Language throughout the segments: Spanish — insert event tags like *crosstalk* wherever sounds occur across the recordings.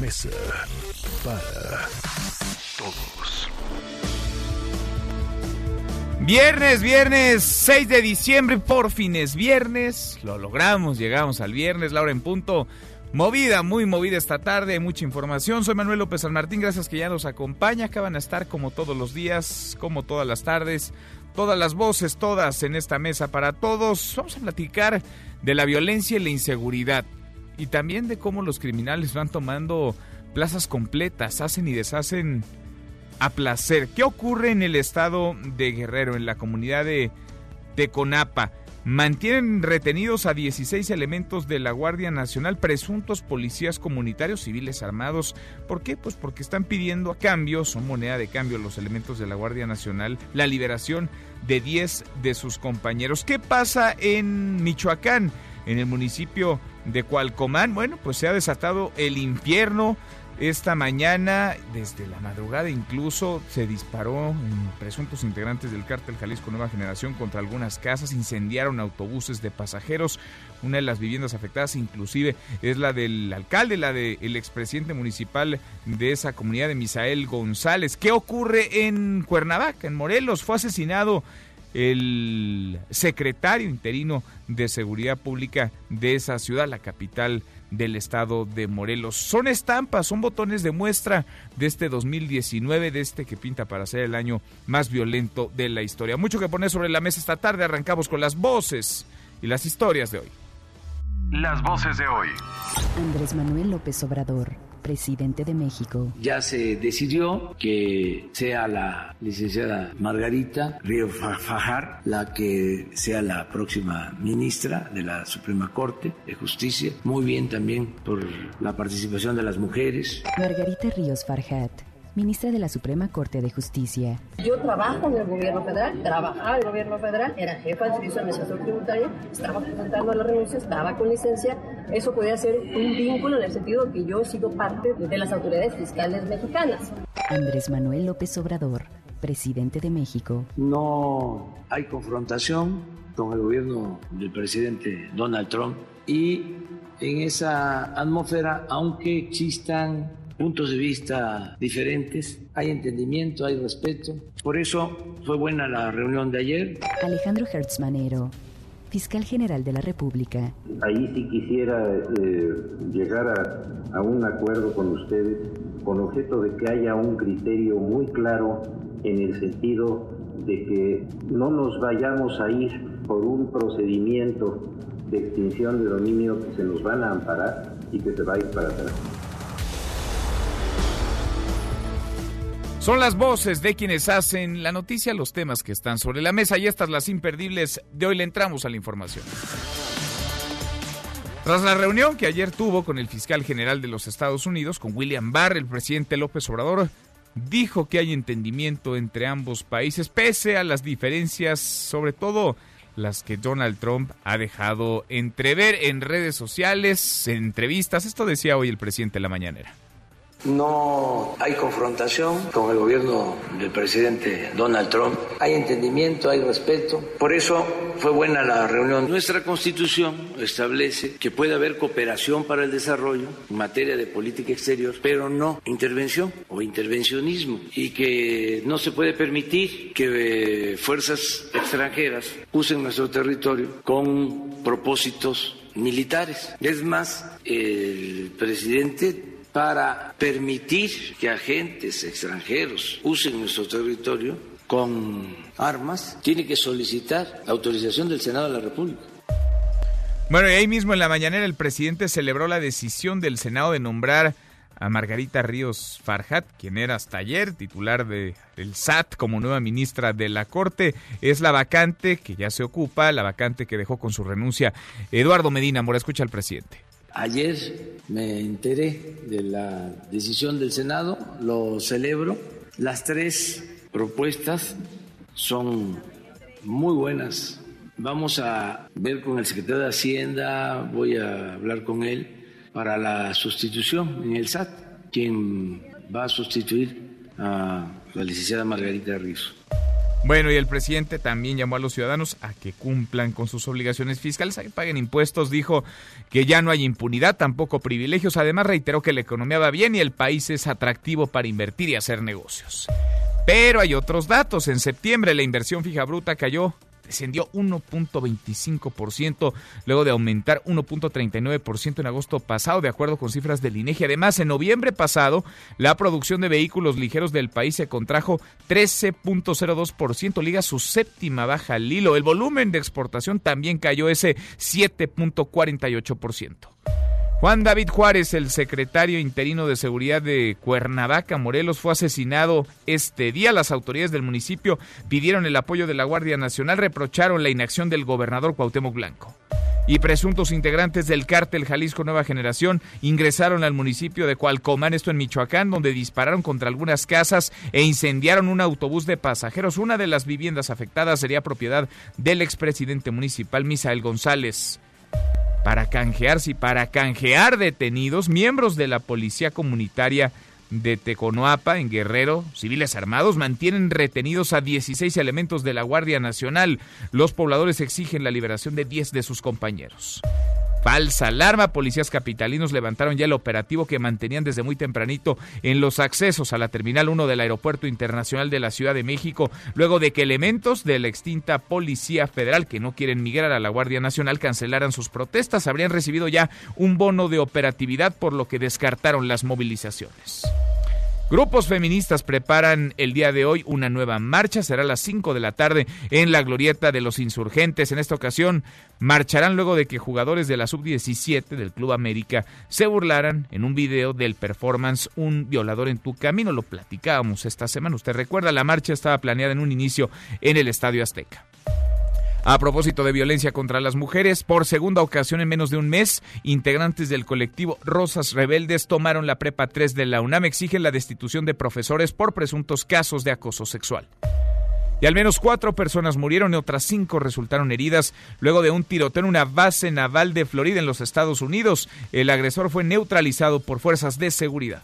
Mesa para Todos. Viernes, viernes 6 de diciembre, por fin es viernes. Lo logramos, llegamos al viernes, la hora en punto. Movida, muy movida esta tarde, mucha información. Soy Manuel López San Martín, gracias que ya nos acompaña. Acaban a estar como todos los días, como todas las tardes, todas las voces, todas en esta mesa para todos. Vamos a platicar de la violencia y la inseguridad y también de cómo los criminales van tomando plazas completas, hacen y deshacen a placer. ¿Qué ocurre en el estado de Guerrero, en la comunidad de Teconapa? Mantienen retenidos a 16 elementos de la Guardia Nacional, presuntos policías comunitarios civiles armados. ¿Por qué? Pues porque están pidiendo a cambio, son moneda de cambio los elementos de la Guardia Nacional, la liberación de 10 de sus compañeros. ¿Qué pasa en Michoacán? En el municipio de Cualcomán, bueno, pues se ha desatado el infierno. Esta mañana, desde la madrugada incluso, se disparó en presuntos integrantes del cártel Jalisco Nueva Generación contra algunas casas, incendiaron autobuses de pasajeros. Una de las viviendas afectadas inclusive es la del alcalde, la del expresidente municipal de esa comunidad de Misael González. ¿Qué ocurre en Cuernavaca, en Morelos? Fue asesinado el secretario interino de Seguridad Pública de esa ciudad, la capital del estado de Morelos. Son estampas, son botones de muestra de este 2019, de este que pinta para ser el año más violento de la historia. Mucho que poner sobre la mesa esta tarde, arrancamos con las voces y las historias de hoy. Las voces de hoy. Andrés Manuel López Obrador, presidente de México. Ya se decidió que sea la licenciada Margarita Río Fa- Fajar la que sea la próxima ministra de la Suprema Corte de Justicia. Muy bien también por la participación de las mujeres. Margarita Ríos Farhat, ministra de la Suprema Corte de Justicia. Yo trabajo en el gobierno federal, trabajaba en el gobierno federal, era jefa del servicio de administración tributaria, estaba presentando la renuncia, estaba con licencia. Eso podía ser un vínculo en el sentido de que yo sigo parte de las autoridades fiscales mexicanas. Andrés Manuel López Obrador, presidente de México. No hay confrontación con el gobierno del presidente Donald Trump y en esa atmósfera, aunque existan puntos de vista diferentes, hay entendimiento, hay respeto. Por eso fue buena la reunión de ayer. Alejandro Hertz Manero, fiscal general de la República. Ahí sí quisiera eh, llegar a, a un acuerdo con ustedes con objeto de que haya un criterio muy claro en el sentido de que no nos vayamos a ir por un procedimiento de extinción de dominio que se nos van a amparar y que se va a ir para atrás. Son las voces de quienes hacen la noticia, los temas que están sobre la mesa y estas las imperdibles de hoy le entramos a la información. Tras la reunión que ayer tuvo con el fiscal general de los Estados Unidos, con William Barr, el presidente López Obrador dijo que hay entendimiento entre ambos países, pese a las diferencias, sobre todo las que Donald Trump ha dejado entrever en redes sociales, en entrevistas. Esto decía hoy el presidente de la mañanera. No hay confrontación con el gobierno del presidente Donald Trump. Hay entendimiento, hay respeto. Por eso fue buena la reunión. Nuestra constitución establece que puede haber cooperación para el desarrollo en materia de política exterior, pero no intervención o intervencionismo. Y que no se puede permitir que eh, fuerzas extranjeras usen nuestro territorio con propósitos militares. Es más, el presidente para permitir que agentes extranjeros usen nuestro territorio con armas, tiene que solicitar autorización del Senado de la República. Bueno, y ahí mismo en la mañanera el presidente celebró la decisión del Senado de nombrar a Margarita Ríos Farhat, quien era hasta ayer titular de, del SAT como nueva ministra de la Corte. Es la vacante que ya se ocupa, la vacante que dejó con su renuncia Eduardo Medina. Mora, escucha al presidente. Ayer me enteré de la decisión del Senado, lo celebro. Las tres propuestas son muy buenas. Vamos a ver con el secretario de Hacienda, voy a hablar con él para la sustitución en el SAT, quien va a sustituir a la licenciada Margarita Rizzo. Bueno, y el presidente también llamó a los ciudadanos a que cumplan con sus obligaciones fiscales, a que paguen impuestos, dijo que ya no hay impunidad, tampoco privilegios, además reiteró que la economía va bien y el país es atractivo para invertir y hacer negocios. Pero hay otros datos, en septiembre la inversión fija bruta cayó descendió 1.25% luego de aumentar 1.39% en agosto pasado, de acuerdo con cifras del INEGI. Además, en noviembre pasado, la producción de vehículos ligeros del país se contrajo 13.02%, liga su séptima baja al hilo. El volumen de exportación también cayó ese 7.48%. Juan David Juárez, el secretario interino de Seguridad de Cuernavaca, Morelos, fue asesinado este día. Las autoridades del municipio pidieron el apoyo de la Guardia Nacional, reprocharon la inacción del gobernador Cuauhtémoc Blanco. Y presuntos integrantes del cártel Jalisco Nueva Generación ingresaron al municipio de Cualcomán, esto en Michoacán, donde dispararon contra algunas casas e incendiaron un autobús de pasajeros. Una de las viviendas afectadas sería propiedad del expresidente municipal Misael González para canjearse y para canjear detenidos, miembros de la Policía Comunitaria de Teconoapa, en Guerrero, civiles armados, mantienen retenidos a 16 elementos de la Guardia Nacional. Los pobladores exigen la liberación de 10 de sus compañeros. Falsa alarma. Policías capitalinos levantaron ya el operativo que mantenían desde muy tempranito en los accesos a la Terminal 1 del Aeropuerto Internacional de la Ciudad de México, luego de que elementos de la extinta Policía Federal que no quieren migrar a la Guardia Nacional cancelaran sus protestas. Habrían recibido ya un bono de operatividad, por lo que descartaron las movilizaciones. Grupos feministas preparan el día de hoy una nueva marcha. Será a las 5 de la tarde en la glorieta de los insurgentes. En esta ocasión marcharán luego de que jugadores de la sub-17 del Club América se burlaran en un video del performance Un violador en tu camino. Lo platicábamos esta semana. Usted recuerda, la marcha estaba planeada en un inicio en el Estadio Azteca. A propósito de violencia contra las mujeres, por segunda ocasión en menos de un mes, integrantes del colectivo Rosas Rebeldes tomaron la Prepa 3 de la UNAM, exigen la destitución de profesores por presuntos casos de acoso sexual. Y al menos cuatro personas murieron y otras cinco resultaron heridas luego de un tiroteo en una base naval de Florida en los Estados Unidos. El agresor fue neutralizado por fuerzas de seguridad.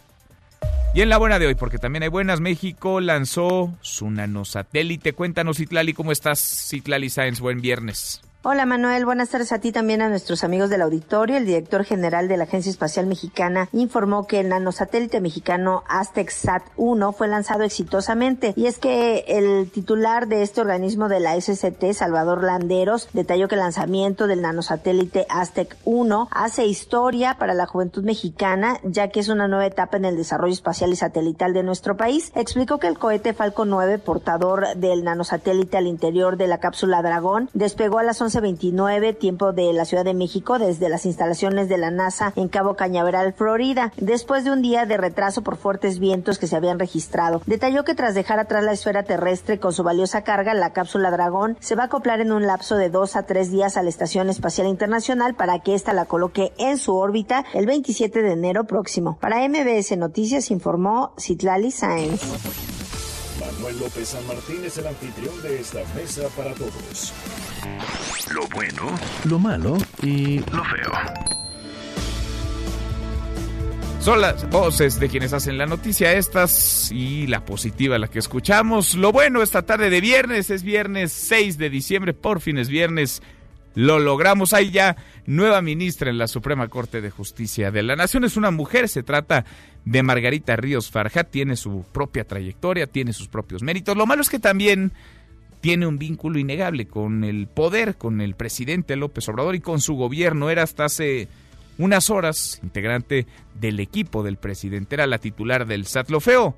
Y en la buena de hoy, porque también hay buenas, México lanzó su nanosatélite. Cuéntanos, Citlali, ¿cómo estás? Citlali Science, buen viernes. Hola Manuel, buenas tardes a ti también a nuestros amigos del auditorio. El director general de la Agencia Espacial Mexicana informó que el nanosatélite mexicano Aztec Sat 1 fue lanzado exitosamente y es que el titular de este organismo de la SCT, Salvador Landeros, detalló que el lanzamiento del nanosatélite Aztec 1 hace historia para la juventud mexicana ya que es una nueva etapa en el desarrollo espacial y satelital de nuestro país. Explicó que el cohete Falcon 9, portador del nanosatélite al interior de la cápsula Dragón, despegó a las 11 29 tiempo de la Ciudad de México, desde las instalaciones de la NASA en Cabo Cañaveral, Florida, después de un día de retraso por fuertes vientos que se habían registrado. Detalló que tras dejar atrás la esfera terrestre con su valiosa carga, la cápsula Dragón se va a acoplar en un lapso de dos a tres días a la Estación Espacial Internacional para que ésta la coloque en su órbita el 27 de enero próximo. Para MBS Noticias informó Citlali Sáenz. Manuel López San Martín es el anfitrión de esta mesa para todos. Lo bueno, Lo malo y lo feo. Son las voces de quienes hacen la noticia estas y la positiva la que escuchamos. Lo bueno esta tarde de viernes es viernes 6 de diciembre, por fin es viernes. Lo logramos, hay ya nueva ministra en la Suprema Corte de Justicia de la Nación. Es una mujer, se trata de Margarita Ríos Farjat, tiene su propia trayectoria, tiene sus propios méritos. Lo malo es que también tiene un vínculo innegable con el poder, con el presidente López Obrador y con su gobierno. Era hasta hace unas horas integrante del equipo del presidente, era la titular del SAT. Lo feo,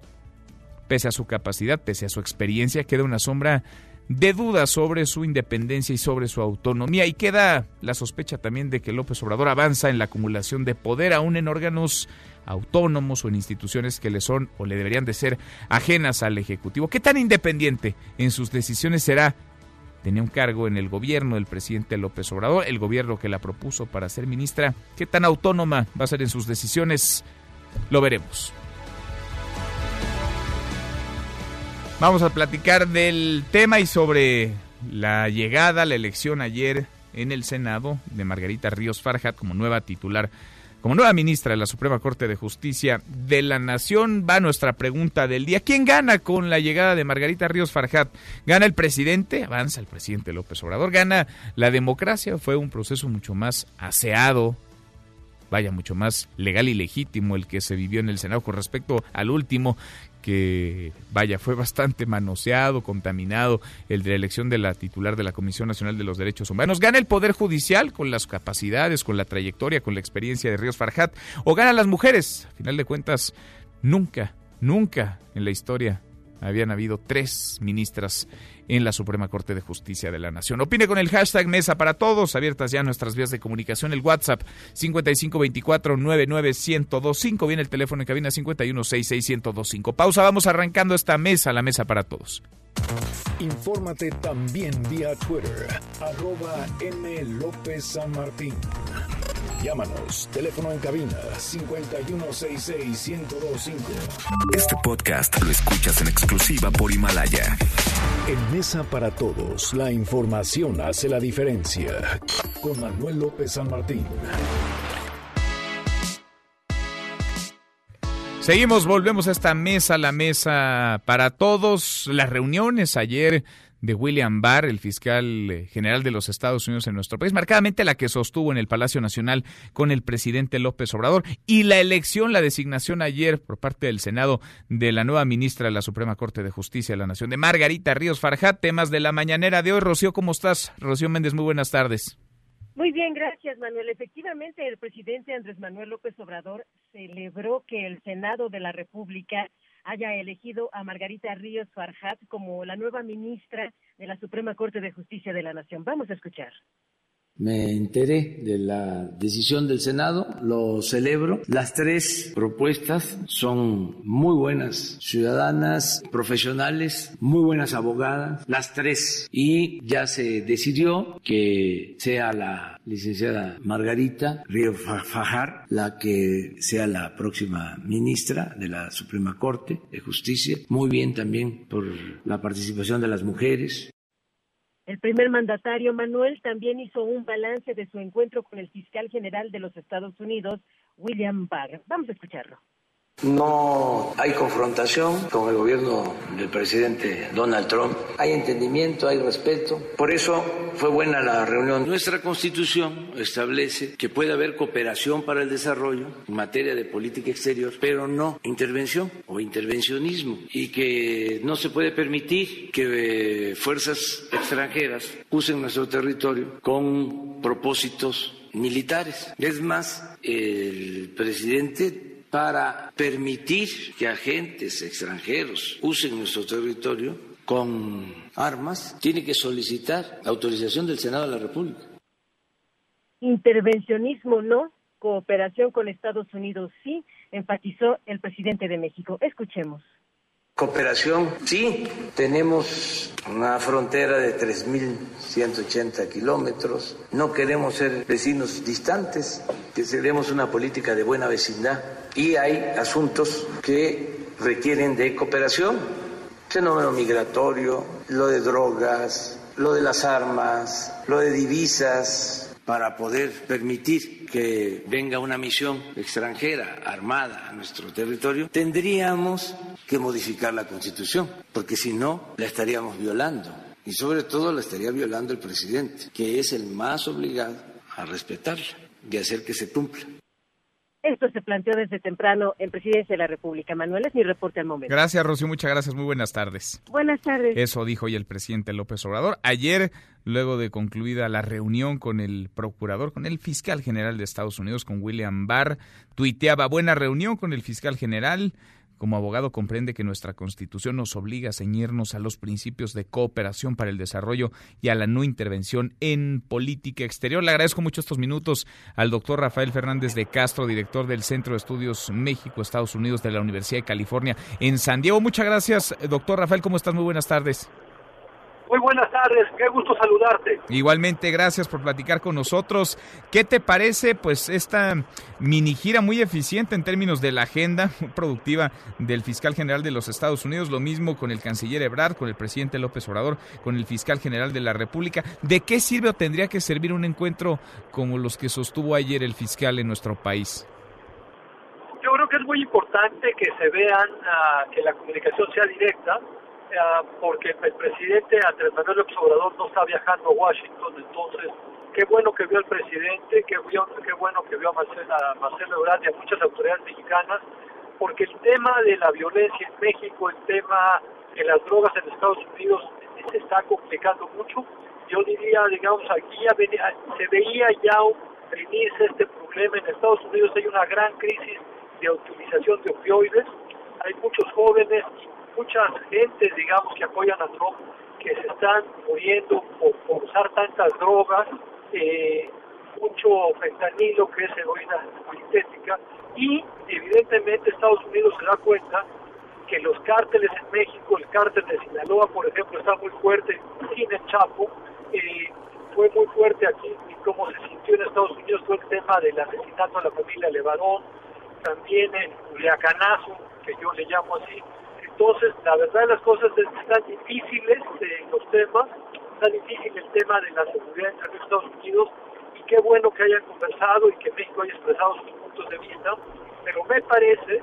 pese a su capacidad, pese a su experiencia, queda una sombra de dudas sobre su independencia y sobre su autonomía y queda la sospecha también de que López Obrador avanza en la acumulación de poder aún en órganos autónomos o en instituciones que le son o le deberían de ser ajenas al Ejecutivo. ¿Qué tan independiente en sus decisiones será tenía un cargo en el gobierno del presidente López Obrador, el gobierno que la propuso para ser ministra. ¿Qué tan autónoma va a ser en sus decisiones? Lo veremos. Vamos a platicar del tema y sobre la llegada, la elección ayer en el Senado de Margarita Ríos Farjat como nueva titular, como nueva ministra de la Suprema Corte de Justicia de la Nación. Va nuestra pregunta del día. ¿Quién gana con la llegada de Margarita Ríos Farjat? ¿Gana el presidente? Avanza el presidente López Obrador. ¿Gana la democracia? Fue un proceso mucho más aseado, vaya, mucho más legal y legítimo el que se vivió en el Senado con respecto al último que, vaya, fue bastante manoseado, contaminado, el de la elección de la titular de la Comisión Nacional de los Derechos Humanos. ¿Gana el Poder Judicial con las capacidades, con la trayectoria, con la experiencia de Ríos Farjat? ¿O ganan las mujeres? A final de cuentas, nunca, nunca en la historia habían habido tres ministras en la Suprema Corte de Justicia de la Nación. Opine con el hashtag Mesa para Todos, abiertas ya nuestras vías de comunicación, el WhatsApp 5524-99125, viene el teléfono en cabina 5166125. Pausa, vamos arrancando esta mesa, la Mesa para Todos. Infórmate también vía Twitter, arroba M. López San Martín. Llámanos, teléfono en cabina 5166125. Este podcast lo escuchas en exclusiva por Himalaya. En Mesa para Todos, la información hace la diferencia. Con Manuel López San Martín. Seguimos, volvemos a esta mesa, la mesa para todos. Las reuniones ayer de William Barr, el fiscal eh, general de los Estados Unidos en nuestro país, marcadamente la que sostuvo en el Palacio Nacional con el presidente López Obrador, y la elección, la designación ayer por parte del Senado de la nueva ministra de la Suprema Corte de Justicia de la Nación, de Margarita Ríos Farjat, temas de la mañanera de hoy. Rocío, ¿cómo estás? Rocío Méndez, muy buenas tardes. Muy bien, gracias Manuel. Efectivamente, el presidente Andrés Manuel López Obrador celebró que el Senado de la República haya elegido a Margarita Ríos Farjat como la nueva ministra de la Suprema Corte de Justicia de la Nación. Vamos a escuchar. Me enteré de la decisión del Senado, lo celebro. Las tres propuestas son muy buenas ciudadanas, profesionales, muy buenas abogadas, las tres. Y ya se decidió que sea la licenciada Margarita Río Fajar la que sea la próxima ministra de la Suprema Corte de Justicia. Muy bien también por la participación de las mujeres, el primer mandatario Manuel también hizo un balance de su encuentro con el fiscal general de los Estados Unidos, William Barr. Vamos a escucharlo. No hay confrontación con el gobierno del presidente Donald Trump. Hay entendimiento, hay respeto. Por eso fue buena la reunión. Nuestra constitución establece que puede haber cooperación para el desarrollo en materia de política exterior, pero no intervención o intervencionismo. Y que no se puede permitir que eh, fuerzas extranjeras usen nuestro territorio con propósitos militares. Es más, el presidente para permitir que agentes extranjeros usen nuestro territorio con armas, tiene que solicitar autorización del Senado de la República. Intervencionismo no, cooperación con Estados Unidos sí, enfatizó el presidente de México. Escuchemos. Cooperación, sí, tenemos una frontera de 3.180 kilómetros, no queremos ser vecinos distantes, queremos una política de buena vecindad. Y hay asuntos que requieren de cooperación, fenómeno migratorio, lo de drogas, lo de las armas, lo de divisas, para poder permitir que venga una misión extranjera armada a nuestro territorio, tendríamos que modificar la Constitución, porque si no, la estaríamos violando. Y sobre todo la estaría violando el presidente, que es el más obligado a respetarla y hacer que se cumpla. Esto se planteó desde temprano en Presidencia de la República. Manuel, es mi reporte al momento. Gracias, Rocío. Muchas gracias. Muy buenas tardes. Buenas tardes. Eso dijo hoy el presidente López Obrador. Ayer, luego de concluida la reunión con el procurador, con el fiscal general de Estados Unidos, con William Barr, tuiteaba buena reunión con el fiscal general. Como abogado comprende que nuestra Constitución nos obliga a ceñirnos a los principios de cooperación para el desarrollo y a la no intervención en política exterior. Le agradezco mucho estos minutos al doctor Rafael Fernández de Castro, director del Centro de Estudios México-Estados Unidos de la Universidad de California en San Diego. Muchas gracias, doctor Rafael. ¿Cómo estás? Muy buenas tardes. Muy buenas tardes, qué gusto saludarte. Igualmente, gracias por platicar con nosotros. ¿Qué te parece pues esta mini gira muy eficiente en términos de la agenda *laughs* productiva del fiscal general de los Estados Unidos? Lo mismo con el canciller Ebrard, con el presidente López Obrador, con el fiscal general de la República. ¿De qué sirve o tendría que servir un encuentro como los que sostuvo ayer el fiscal en nuestro país? Yo creo que es muy importante que se vean, uh, que la comunicación sea directa, porque el presidente Andrés Manuel López Obrador no está viajando a Washington, entonces qué bueno que vio al presidente, qué, bueno que vio a Marcelo, a Marcelo y a muchas autoridades mexicanas, porque el tema de la violencia en México, el tema de las drogas en Estados Unidos se está complicando mucho. Yo diría, digamos, aquí ya venía, se veía ya venirse este problema. En Estados Unidos hay una gran crisis de utilización de opioides. Hay muchos jóvenes muchas gentes, digamos, que apoyan a Trump, que se están muriendo por, usar tantas drogas, eh, mucho fentanilo, que es heroína sintética, y evidentemente Estados Unidos se da cuenta que los cárteles en México, el cártel de Sinaloa, por ejemplo, está muy fuerte sin el Chapo, eh, fue muy fuerte aquí y cómo se sintió en Estados Unidos fue el tema del asesinato a la familia Levarón, también el Culiacanazo, que yo le llamo así. Entonces, la verdad de las cosas es que están difíciles eh, los temas, está difícil el tema de la seguridad entre Estados Unidos y qué bueno que hayan conversado y que México haya expresado sus puntos de vista, pero me parece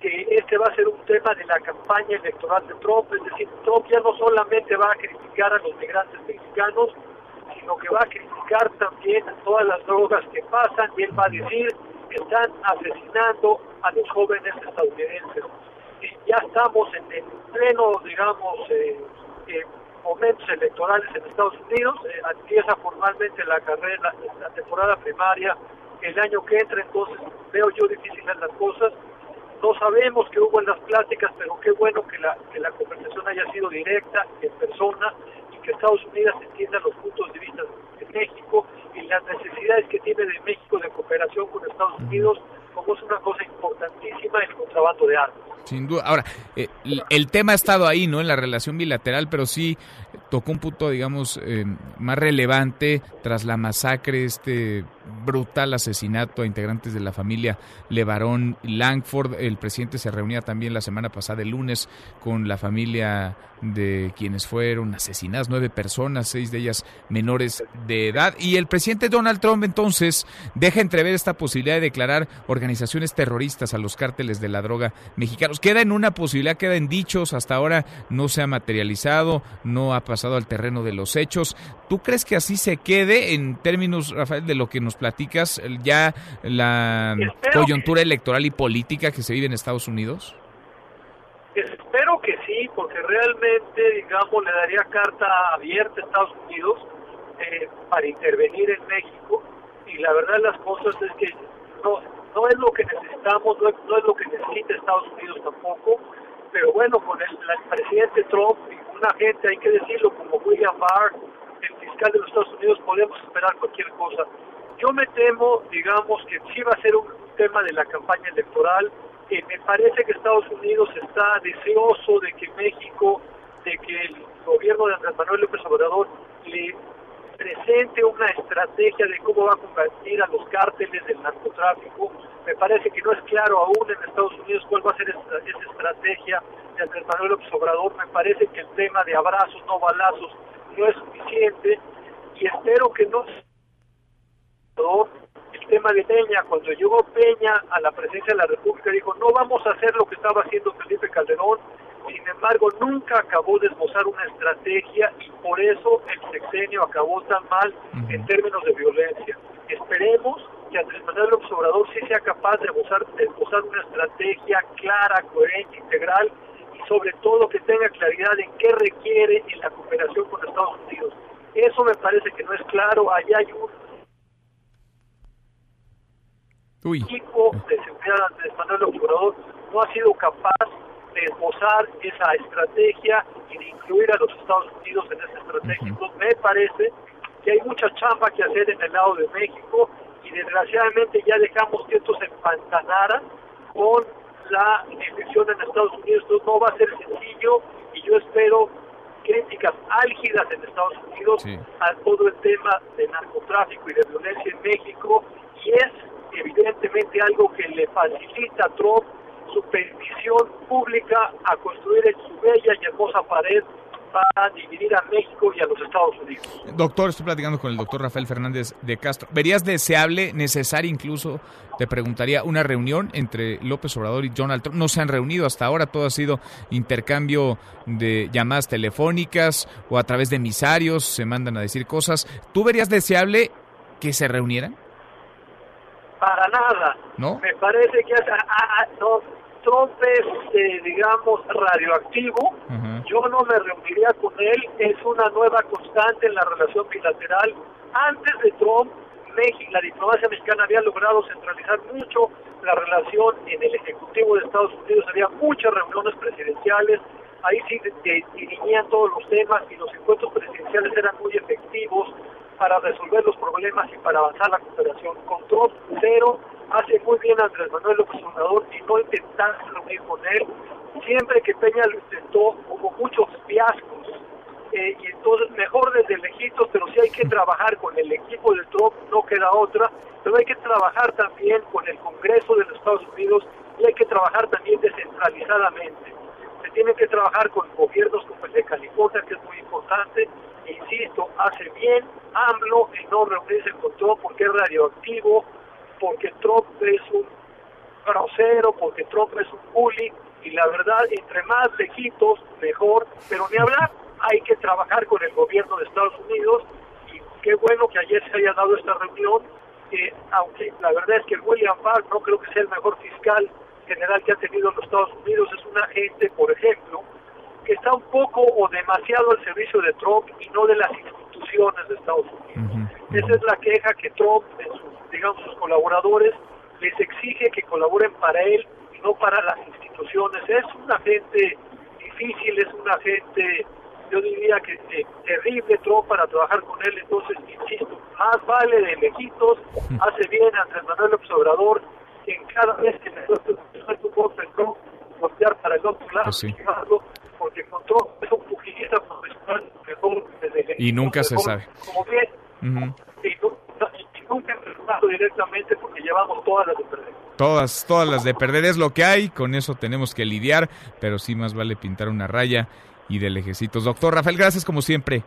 que este va a ser un tema de la campaña electoral de Trump, es decir, Trump ya no solamente va a criticar a los migrantes mexicanos, sino que va a criticar también a todas las drogas que pasan y él va a decir que están asesinando a los jóvenes estadounidenses. Ya estamos en, en pleno, digamos, eh, eh, momentos electorales en Estados Unidos, eh, empieza formalmente la carrera, la temporada primaria el año que entra, entonces veo yo difíciles las cosas. No sabemos qué hubo en las pláticas, pero qué bueno que la, que la conversación haya sido directa, en persona, y que Estados Unidos entienda los puntos de vista de México y las necesidades que tiene de México de cooperación con Estados Unidos, como es una cosa importantísima el contrabando de armas. Sin duda. Ahora, eh, el tema ha estado ahí, ¿no? En la relación bilateral, pero sí tocó un punto, digamos, eh, más relevante tras la masacre, este brutal asesinato a integrantes de la familia Levarón Langford. El presidente se reunía también la semana pasada, el lunes, con la familia de quienes fueron asesinadas, nueve personas, seis de ellas menores de edad. Y el presidente Donald Trump entonces deja entrever esta posibilidad de declarar organizaciones terroristas a los cárteles de la droga mexicanos. Queda en una posibilidad, queda en dichos, hasta ahora no se ha materializado, no ha pasado al terreno de los hechos. ¿Tú crees que así se quede en términos, Rafael, de lo que nos platicas, ya la Espero coyuntura electoral y política que se vive en Estados Unidos? Espero que sí, porque realmente, digamos, le daría carta abierta a Estados Unidos eh, para intervenir en México y la verdad de las cosas es que no, no es lo que necesitamos, no es, no es lo que necesita Estados Unidos tampoco, pero bueno, con el, presidente Trump y una gente, hay que decirlo, como William Barr, el fiscal de los Estados Unidos, podemos esperar cualquier cosa. Yo me temo, digamos, que sí va a ser un tema de la campaña electoral. Eh, me parece que Estados Unidos está deseoso de que México, de que el gobierno de Andrés Manuel López Obrador le presente una estrategia de cómo va a combatir a los cárteles del narcotráfico. Me parece que no es claro aún en Estados Unidos cuál va a ser esa, esa estrategia de Andrés Manuel López Obrador. Me parece que el tema de abrazos, no balazos, no es suficiente y espero que no el tema de Peña, cuando llegó Peña a la presidencia de la República, dijo, no vamos a hacer lo que estaba haciendo Felipe Calderón, sin embargo, nunca acabó de esbozar una estrategia y por eso el sexenio acabó tan mal en términos de violencia. Esperemos que Andrés Manuel López Obrador sí sea capaz de esbozar, de esbozar una estrategia clara, coherente, integral y sobre todo que tenga claridad en qué requiere en la cooperación con Estados Unidos. Eso me parece que no es claro. Allá hay un Uy. equipo de seguridad Andrés Manuel López Obrador no ha sido capaz de esbozar esa estrategia y de incluir a los Estados Unidos en esa estrategia. Entonces, me parece que hay mucha chamba que hacer en el lado de México y desgraciadamente ya dejamos que esto se empantanara con la elección en Estados Unidos. Entonces no va a ser sencillo y yo espero críticas álgidas en Estados Unidos a todo el tema de narcotráfico y de violencia en México y es evidentemente algo que le facilita a Trump su petición pública a construir en su bella y hermosa pared para dividir a México y a los Estados Unidos. Doctor, estoy platicando con el doctor Rafael Fernández de Castro. ¿Verías deseable, necesario incluso, te preguntaría, una reunión entre López Obrador y Donald Trump? No se han reunido hasta ahora, todo ha sido intercambio de llamadas telefónicas o a través de emisarios, se mandan a decir cosas. ¿Tú verías deseable que se reunieran? Para nada. ¿No? Me parece que ah, ah, no, Trump es, eh, digamos, radioactivo. Yo no me reuniría con él. Es una nueva constante en la relación bilateral. Antes de Trump, México, la diplomacia mexicana había logrado centralizar mucho la relación en el Ejecutivo de Estados Unidos. Había muchas reuniones presidenciales. Ahí sí dirimían todos los temas y los encuentros presidenciales eran muy efectivos para resolver los problemas y para avanzar la cooperación. Con Trump, cero hace muy bien Andrés Manuel López Obrador y no intentar reunir con él. Siempre que Peña lo intentó, hubo muchos fiascos. Eh, y entonces, mejor desde lejitos, pero si hay que trabajar con el equipo de Trump, no queda otra. Pero hay que trabajar también con el Congreso de los Estados Unidos y hay que trabajar también descentralizadamente. Se tiene que trabajar con gobiernos como el de California, que es muy importante. insisto, hace bien AMLO en no reunirse con Trump porque es radioactivo, porque Trump es un grosero, porque Trump es un bully, y la verdad, entre más lejitos, mejor, pero ni hablar, hay que trabajar con el gobierno de Estados Unidos, y qué bueno que ayer se haya dado esta reunión, que aunque la verdad es que el William Barr no creo que sea el mejor fiscal general que ha tenido los Estados Unidos, es un agente, por ejemplo, que está un poco o demasiado al servicio de Trump y no de las instituciones de Estados Unidos. Esa es la queja que Trump en sus digamos, sus colaboradores, les exige que colaboren para él y no para las instituciones. Es un agente difícil, es un agente, yo diría que eh, terrible Trump para trabajar con él, entonces, insisto, más vale de lejitos, hace bien Andrés Manuel Obrador, en cada vez que me un golpe Trump, voltear para el otro lado, pues porque con Trump es un pugilista profesional mejor desde Y nunca se sabe. Como bien, y, nunca directamente porque llevamos todas las de perder. Todas, todas las de perder es lo que hay, con eso tenemos que lidiar, pero sí más vale pintar una raya y de lejecitos. Doctor Rafael, gracias como siempre.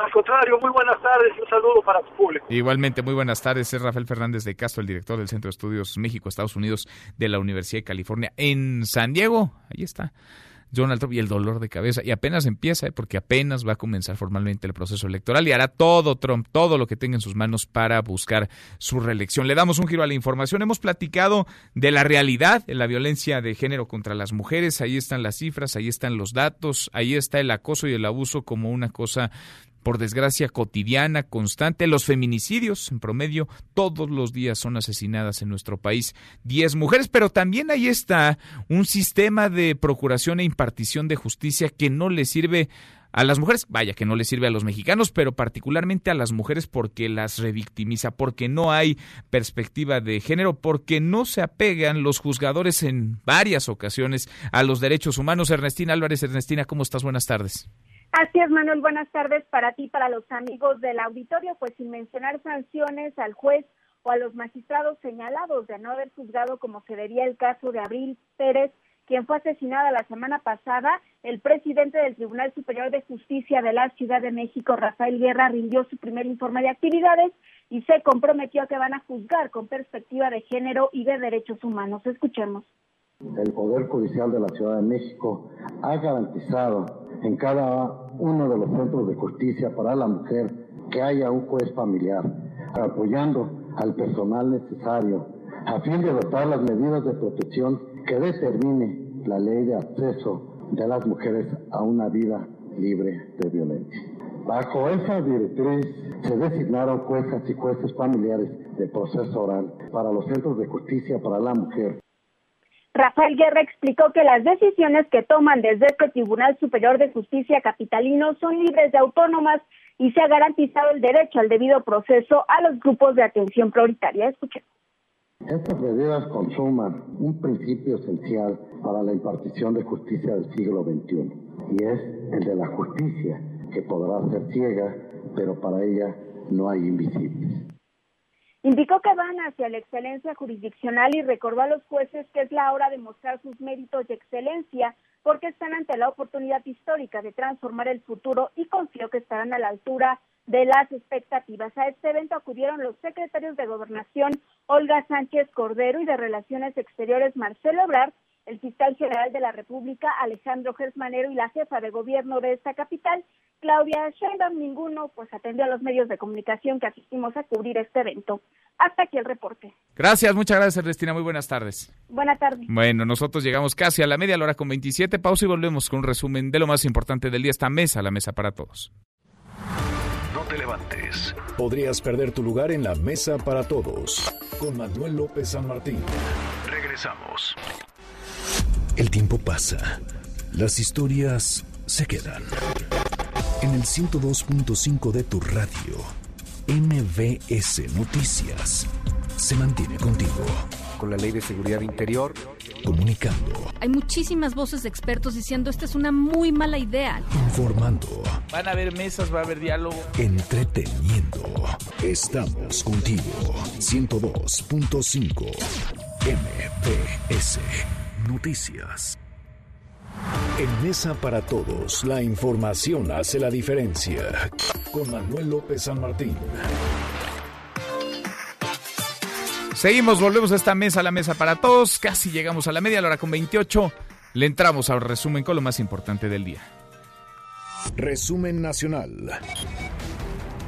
Al contrario, muy buenas tardes y un saludo para tu público. Igualmente, muy buenas tardes. Es Rafael Fernández de Castro, el director del Centro de Estudios México-Estados Unidos de la Universidad de California en San Diego. Ahí está. Donald Trump y el dolor de cabeza. Y apenas empieza, ¿eh? porque apenas va a comenzar formalmente el proceso electoral y hará todo Trump, todo lo que tenga en sus manos para buscar su reelección. Le damos un giro a la información. Hemos platicado de la realidad de la violencia de género contra las mujeres. Ahí están las cifras, ahí están los datos, ahí está el acoso y el abuso como una cosa por desgracia cotidiana, constante. Los feminicidios, en promedio, todos los días son asesinadas en nuestro país 10 mujeres, pero también ahí está un sistema de procuración e impartición de justicia que no le sirve a las mujeres, vaya que no le sirve a los mexicanos, pero particularmente a las mujeres porque las revictimiza, porque no hay perspectiva de género, porque no se apegan los juzgadores en varias ocasiones a los derechos humanos. Ernestina Álvarez, Ernestina, ¿cómo estás? Buenas tardes. Así es, Manuel. Buenas tardes para ti, para los amigos del auditorio. Pues sin mencionar sanciones al juez o a los magistrados señalados de no haber juzgado como se vería el caso de Abril Pérez, quien fue asesinada la semana pasada, el presidente del Tribunal Superior de Justicia de la Ciudad de México, Rafael Guerra, rindió su primer informe de actividades y se comprometió a que van a juzgar con perspectiva de género y de derechos humanos. Escuchemos. El Poder Judicial de la Ciudad de México ha garantizado en cada uno de los centros de justicia para la mujer que haya un juez familiar, apoyando al personal necesario a fin de adoptar las medidas de protección que determine la ley de acceso de las mujeres a una vida libre de violencia. Bajo esa directriz se designaron juezas y jueces familiares de proceso oral para los centros de justicia para la mujer Rafael Guerra explicó que las decisiones que toman desde este Tribunal Superior de Justicia capitalino son libres de autónomas y se ha garantizado el derecho al debido proceso a los grupos de atención prioritaria. Escuchen. Estas medidas consuman un principio esencial para la impartición de justicia del siglo XXI, y es el de la justicia, que podrá ser ciega, pero para ella no hay invisibles. Indicó que van hacia la excelencia jurisdiccional y recordó a los jueces que es la hora de mostrar sus méritos de excelencia porque están ante la oportunidad histórica de transformar el futuro y confío que estarán a la altura de las expectativas. A este evento acudieron los secretarios de Gobernación Olga Sánchez Cordero y de Relaciones Exteriores Marcelo Ebrard, el fiscal general de la República Alejandro Gersmanero y la jefa de gobierno de esta capital, Claudia Sheinbaum. Ninguno pues atendió a los medios de comunicación que asistimos a cubrir este evento. Hasta aquí el reporte. Gracias, muchas gracias Ernestina, muy buenas tardes. Buenas tardes. Bueno, nosotros llegamos casi a la media hora con 27, pausa y volvemos con un resumen de lo más importante del día, esta mesa, la mesa para todos te levantes. Podrías perder tu lugar en la mesa para todos. Con Manuel López San Martín. Regresamos. El tiempo pasa. Las historias se quedan. En el 102.5 de tu radio, MVS Noticias se mantiene contigo. Con la ley de seguridad interior. Comunicando. Hay muchísimas voces de expertos diciendo esta es una muy mala idea. Informando. Van a haber mesas, va a haber diálogo. Entreteniendo. Estamos contigo. 102.5 MVS Noticias. En Mesa para Todos, la información hace la diferencia. Con Manuel López San Martín. Seguimos, volvemos a esta mesa, la mesa para todos. Casi llegamos a la media, hora con 28. Le entramos al resumen con lo más importante del día. Resumen nacional.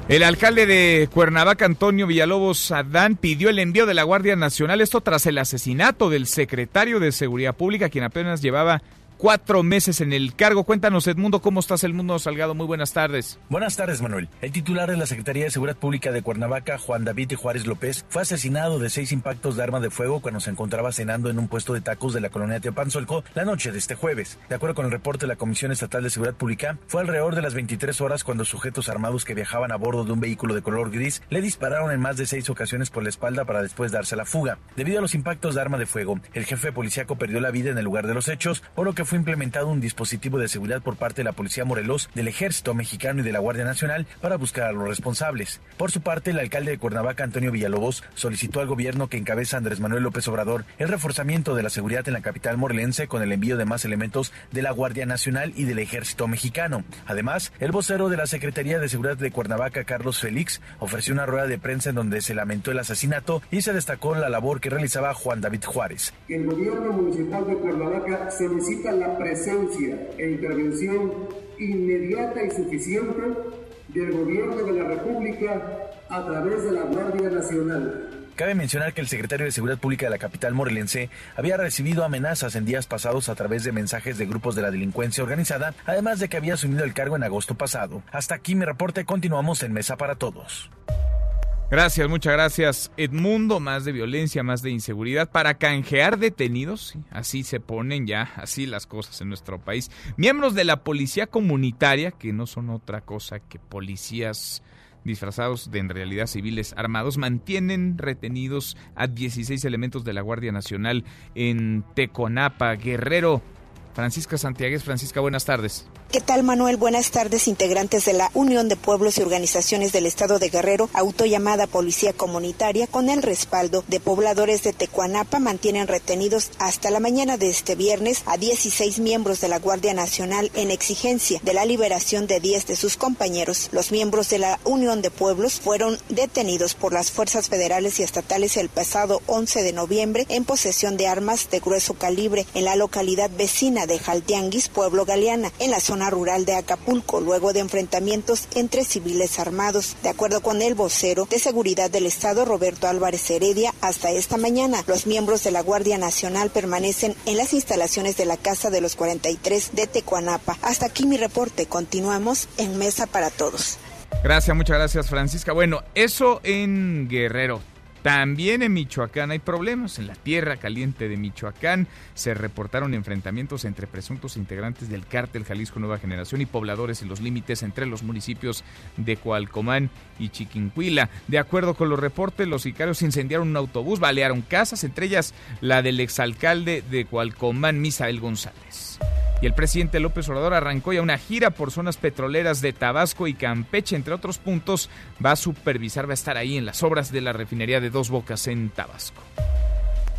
El alcalde de Cuernavaca, Antonio Villalobos Adán, pidió el envío de la Guardia Nacional, esto tras el asesinato del secretario de Seguridad Pública, quien apenas llevaba cuatro meses en el cargo. Cuéntanos, Edmundo, ¿cómo estás, el mundo Salgado? Muy buenas tardes. Buenas tardes, Manuel. El titular de la Secretaría de Seguridad Pública de Cuernavaca, Juan David Juárez López, fue asesinado de seis impactos de arma de fuego cuando se encontraba cenando en un puesto de tacos de la colonia Teopanzolco la noche de este jueves. De acuerdo con el reporte de la Comisión Estatal de Seguridad Pública, fue alrededor de las 23 horas cuando sujetos armados que viajaban a bordo de un vehículo de color gris le dispararon en más de seis ocasiones por la espalda para después darse la fuga. Debido a los impactos de arma de fuego, el jefe policíaco perdió la vida en el lugar de los hechos, por lo que fue implementado un dispositivo de seguridad por parte de la Policía Morelos, del Ejército Mexicano y de la Guardia Nacional para buscar a los responsables. Por su parte, el alcalde de Cuernavaca, Antonio Villalobos, solicitó al gobierno que encabeza Andrés Manuel López Obrador el reforzamiento de la seguridad en la capital morelense con el envío de más elementos de la Guardia Nacional y del Ejército Mexicano. Además, el vocero de la Secretaría de Seguridad de Cuernavaca, Carlos Félix, ofreció una rueda de prensa en donde se lamentó el asesinato y se destacó la labor que realizaba Juan David Juárez. El gobierno municipal de Cuernavaca solicita presencia e intervención inmediata y suficiente del gobierno de la República a través de la Guardia Nacional. Cabe mencionar que el secretario de Seguridad Pública de la capital morelense había recibido amenazas en días pasados a través de mensajes de grupos de la delincuencia organizada, además de que había asumido el cargo en agosto pasado. Hasta aquí mi reporte, continuamos en Mesa para Todos. Gracias, muchas gracias. Edmundo, más de violencia, más de inseguridad para canjear detenidos. Así se ponen ya, así las cosas en nuestro país. Miembros de la policía comunitaria, que no son otra cosa que policías disfrazados de en realidad civiles armados, mantienen retenidos a 16 elementos de la Guardia Nacional en Teconapa, Guerrero. Francisca Santiagues. Francisca, buenas tardes. ¿Qué tal, Manuel? Buenas tardes, integrantes de la Unión de Pueblos y Organizaciones del Estado de Guerrero, autollamada Policía Comunitaria, con el respaldo de pobladores de Tecuanapa, mantienen retenidos hasta la mañana de este viernes a 16 miembros de la Guardia Nacional en exigencia de la liberación de 10 de sus compañeros. Los miembros de la Unión de Pueblos fueron detenidos por las fuerzas federales y estatales el pasado 11 de noviembre en posesión de armas de grueso calibre en la localidad vecina de Jaltianguis, Pueblo Galeana, en la zona rural de Acapulco, luego de enfrentamientos entre civiles armados. De acuerdo con el vocero de Seguridad del Estado, Roberto Álvarez Heredia, hasta esta mañana los miembros de la Guardia Nacional permanecen en las instalaciones de la Casa de los 43 de Tecuanapa. Hasta aquí mi reporte. Continuamos en Mesa para Todos. Gracias, muchas gracias Francisca. Bueno, eso en Guerrero. También en Michoacán hay problemas. En la tierra caliente de Michoacán se reportaron enfrentamientos entre presuntos integrantes del cártel Jalisco Nueva Generación y pobladores en los límites entre los municipios de Coalcomán y Chiquincuila. De acuerdo con los reportes, los sicarios incendiaron un autobús, balearon casas, entre ellas la del exalcalde de Coalcomán, Misael González. Y el presidente López Obrador arrancó ya una gira por zonas petroleras de Tabasco y Campeche, entre otros puntos. Va a supervisar, va a estar ahí en las obras de la refinería de Dos Bocas en Tabasco.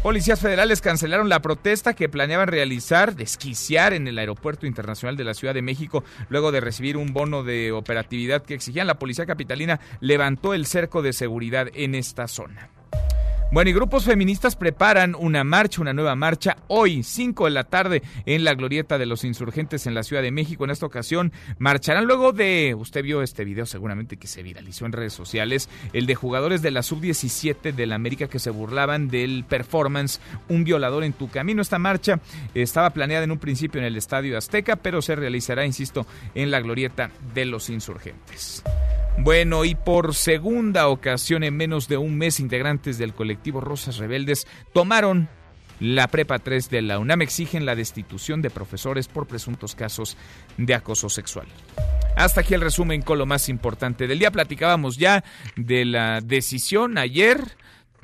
Policías federales cancelaron la protesta que planeaban realizar, desquiciar en el Aeropuerto Internacional de la Ciudad de México, luego de recibir un bono de operatividad que exigían. La policía capitalina levantó el cerco de seguridad en esta zona. Bueno, y grupos feministas preparan una marcha, una nueva marcha, hoy, 5 de la tarde, en la glorieta de los insurgentes en la Ciudad de México. En esta ocasión marcharán luego de, usted vio este video seguramente que se viralizó en redes sociales, el de jugadores de la Sub-17 de la América que se burlaban del performance Un violador en tu camino. Esta marcha estaba planeada en un principio en el Estadio Azteca, pero se realizará, insisto, en la glorieta de los insurgentes. Bueno, y por segunda ocasión en menos de un mes, integrantes del colectivo Rosas Rebeldes tomaron la Prepa 3 de la UNAM. Exigen la destitución de profesores por presuntos casos de acoso sexual. Hasta aquí el resumen con lo más importante del día. Platicábamos ya de la decisión ayer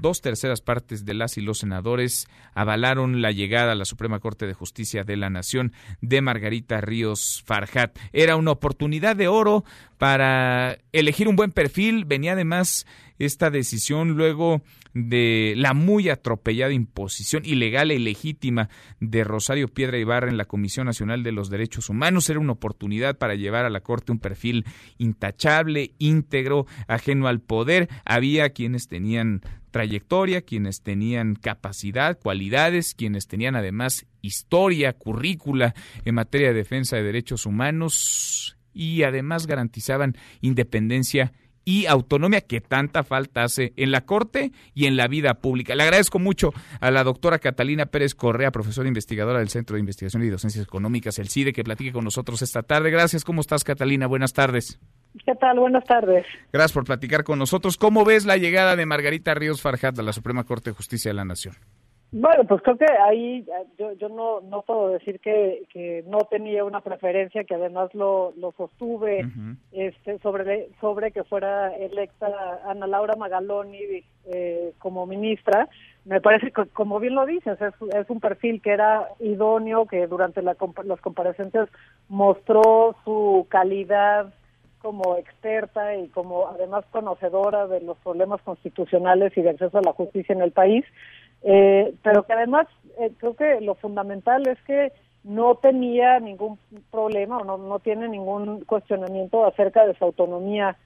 dos terceras partes de las y los senadores avalaron la llegada a la Suprema Corte de Justicia de la Nación de Margarita Ríos Farjat. Era una oportunidad de oro para elegir un buen perfil. Venía además esta decisión luego de la muy atropellada imposición ilegal e ilegítima de Rosario Piedra Ibarra en la Comisión Nacional de los Derechos Humanos. Era una oportunidad para llevar a la Corte un perfil intachable, íntegro, ajeno al poder. Había quienes tenían trayectoria, quienes tenían capacidad, cualidades, quienes tenían además historia, currícula en materia de defensa de derechos humanos y además garantizaban independencia y autonomía que tanta falta hace en la Corte y en la vida pública. Le agradezco mucho a la doctora Catalina Pérez Correa, profesora investigadora del Centro de Investigación y Docencias Económicas, el CIDE, que platique con nosotros esta tarde. Gracias. ¿Cómo estás, Catalina? Buenas tardes. ¿Qué tal? Buenas tardes. Gracias por platicar con nosotros. ¿Cómo ves la llegada de Margarita Ríos Farjat a la Suprema Corte de Justicia de la Nación? Bueno, pues creo que ahí yo, yo no, no puedo decir que, que no tenía una preferencia, que además lo, lo sostuve este, sobre, sobre que fuera electa Ana Laura Magaloni eh, como ministra. Me parece que, como bien lo dices, es, es un perfil que era idóneo, que durante la, las comparecencias mostró su calidad como experta y como además conocedora de los problemas constitucionales y de acceso a la justicia en el país eh, pero que además eh, creo que lo fundamental es que no tenía ningún problema o no, no tiene ningún cuestionamiento acerca de su autonomía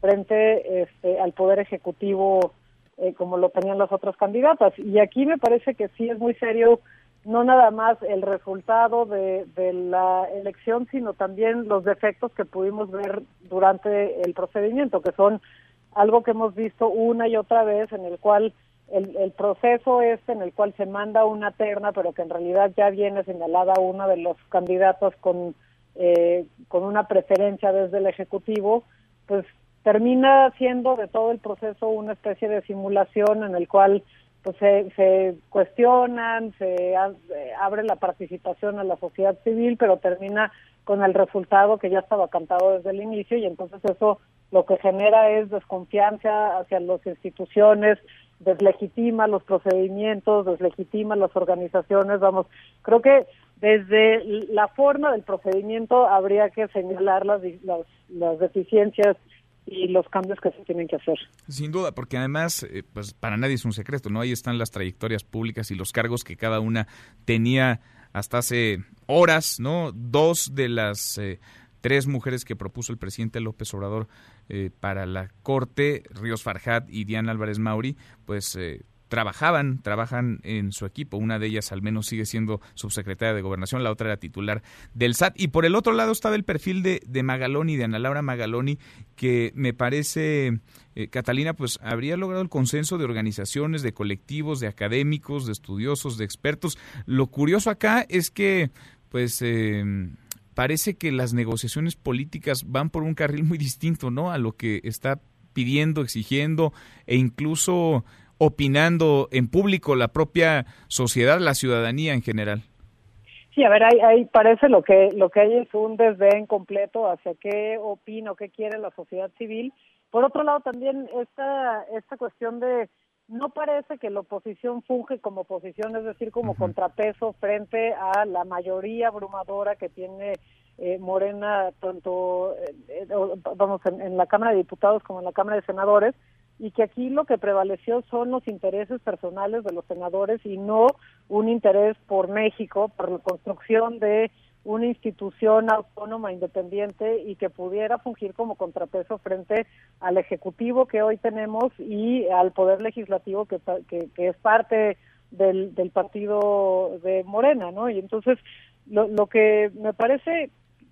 frente este, al Poder Ejecutivo eh, como lo tenían las otras candidatas. Y aquí me parece que sí es muy serio no nada más el resultado de, de la elección, sino también los defectos que pudimos ver durante el procedimiento, que son algo que hemos visto una y otra vez en el cual el, el, proceso este en el cual se manda una terna, pero que en realidad ya viene señalada uno de los candidatos con, eh, con una preferencia desde el Ejecutivo, pues termina siendo de todo el proceso una especie de simulación en el cual pues se, se cuestionan, se abre la participación a la sociedad civil, pero termina con el resultado que ya estaba cantado desde el inicio y entonces eso lo que genera es desconfianza hacia las instituciones, deslegitima los procedimientos, deslegitima las organizaciones, vamos, creo que desde la forma del procedimiento habría que señalar las, las, deficiencias y los cambios que se tienen que hacer. Sin duda, porque además, eh, pues para nadie es un secreto, ¿no? Ahí están las trayectorias públicas y los cargos que cada una tenía hasta hace horas, ¿no? Dos de las eh, tres mujeres que propuso el presidente López Obrador eh, para la Corte, Ríos Farjat y Diana Álvarez Mauri, pues eh, trabajaban, trabajan en su equipo. Una de ellas al menos sigue siendo subsecretaria de Gobernación, la otra era titular del SAT. Y por el otro lado estaba el perfil de, de Magaloni, de Ana Laura Magaloni, que me parece, eh, Catalina, pues habría logrado el consenso de organizaciones, de colectivos, de académicos, de estudiosos, de expertos. Lo curioso acá es que, pues, parece que las negociaciones políticas van por un carril muy distinto, ¿no? A lo que está pidiendo, exigiendo e incluso opinando en público la propia sociedad, la ciudadanía en general. Sí, a ver, ahí, parece lo que lo que hay es un desdén completo hacia qué opina o qué quiere la sociedad civil. Por otro lado, también esta esta cuestión de no parece que la oposición funge como oposición, es decir, como contrapeso frente a la mayoría abrumadora que tiene eh, Morena, tanto eh, eh, vamos en, la Cámara de Diputados como en la Cámara de Senadores, y que aquí lo que prevaleció son los intereses personales de los senadores y no un interés por México, por la construcción de una institución autónoma independiente y que pudiera fungir como contrapeso frente al ejecutivo que hoy tenemos y al poder legislativo que, es parte del, del partido de Morena, ¿no? Y entonces lo, lo que me parece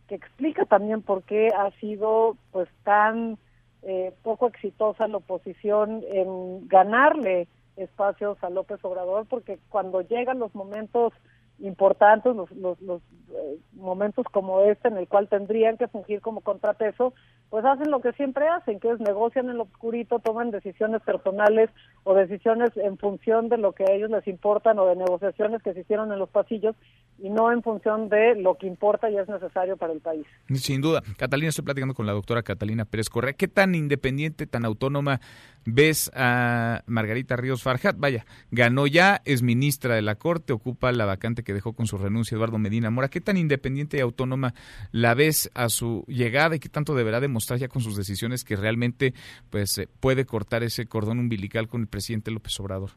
que explica también por qué ha sido pues tan eh, poco exitosa la oposición en ganarle espacios a López Obrador, porque cuando llegan los momentos importantes, los, los, los eh, momentos como este en el cual tendrían que fungir como contrapeso, pues hacen lo que siempre hacen, que es negocian en lo oscurito, toman decisiones personales o decisiones en función de lo que a ellos les importan o de negociaciones que se hicieron en los pasillos y no en función de lo que importa y es necesario para el país. Sin duda. Catalina, estoy platicando con la doctora Catalina Pérez Correa. ¿Qué tan independiente, tan autónoma ves a Margarita Ríos Farjat? Vaya, ganó ya, es ministra de la Corte, ocupa la vacante que dejó con su renuncia Eduardo Medina Mora. ¿Qué tan independiente y autónoma la ves a su llegada y qué tanto deberá demostrar ya con sus decisiones que realmente pues eh, puede cortar ese cordón umbilical con el presidente López Obrador?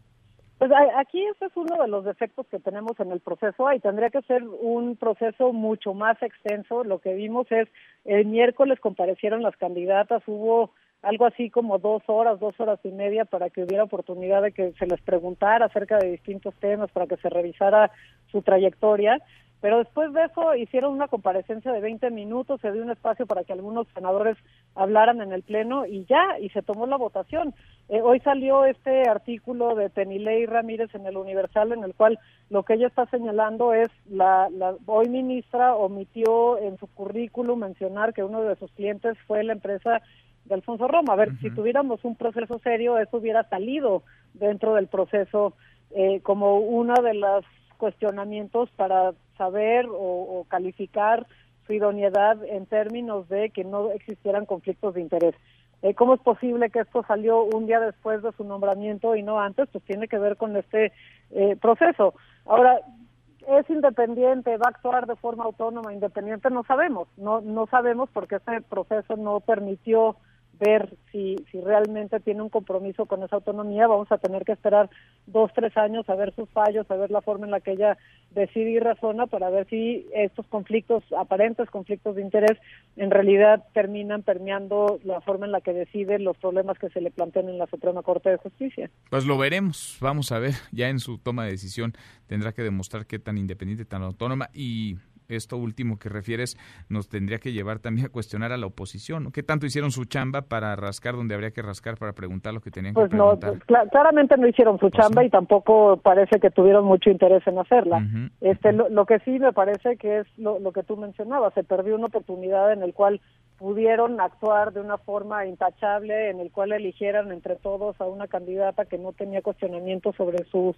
Pues aquí ese es uno de los defectos que tenemos en el proceso y tendría que ser un proceso mucho más extenso. Lo que vimos es el miércoles comparecieron las candidatas, hubo algo así como dos horas, dos horas y media para que hubiera oportunidad de que se les preguntara acerca de distintos temas, para que se revisara su trayectoria. Pero después de eso hicieron una comparecencia de 20 minutos, se dio un espacio para que algunos senadores hablaran en el Pleno y ya, y se tomó la votación. Eh, hoy salió este artículo de Penilei Ramírez en el Universal en el cual lo que ella está señalando es la, la hoy ministra omitió en su currículum mencionar que uno de sus clientes fue la empresa de Alfonso Roma. A ver, si tuviéramos un proceso serio, eso hubiera salido dentro del proceso eh, como uno de los cuestionamientos para saber o, calificar su idoneidad en términos de que no existieran conflictos de interés. Eh, ¿Cómo es posible que esto salió un día después de su nombramiento y no antes? Pues tiene que ver con este eh, proceso. Ahora, ¿es independiente? ¿Va a actuar de forma autónoma, independiente? No sabemos. No, no sabemos porque este proceso no permitió ver si, si realmente tiene un compromiso con esa autonomía. Vamos a tener que esperar dos, tres años a ver sus fallos, a ver la forma en la que ella decide y razona para ver si estos conflictos, aparentes conflictos de interés, en realidad terminan permeando la forma en la que decide los problemas que se le plantean en la Suprema Corte de Justicia. Pues lo veremos, vamos a ver, ya en su toma de decisión tendrá que demostrar qué tan independiente, tan autónoma y esto último que refieres nos tendría que llevar también a cuestionar a la oposición. ¿no? ¿Qué tanto hicieron su chamba para rascar donde habría que rascar, para preguntar lo que tenían que pues preguntar? No, claramente no hicieron su pues chamba y tampoco parece que tuvieron mucho interés en hacerla. este, lo, que sí me parece que es lo, lo que tú mencionabas, se perdió una oportunidad en el cual pudieron actuar de una forma intachable, en el cual eligieran entre todos a una candidata que no tenía cuestionamiento sobre su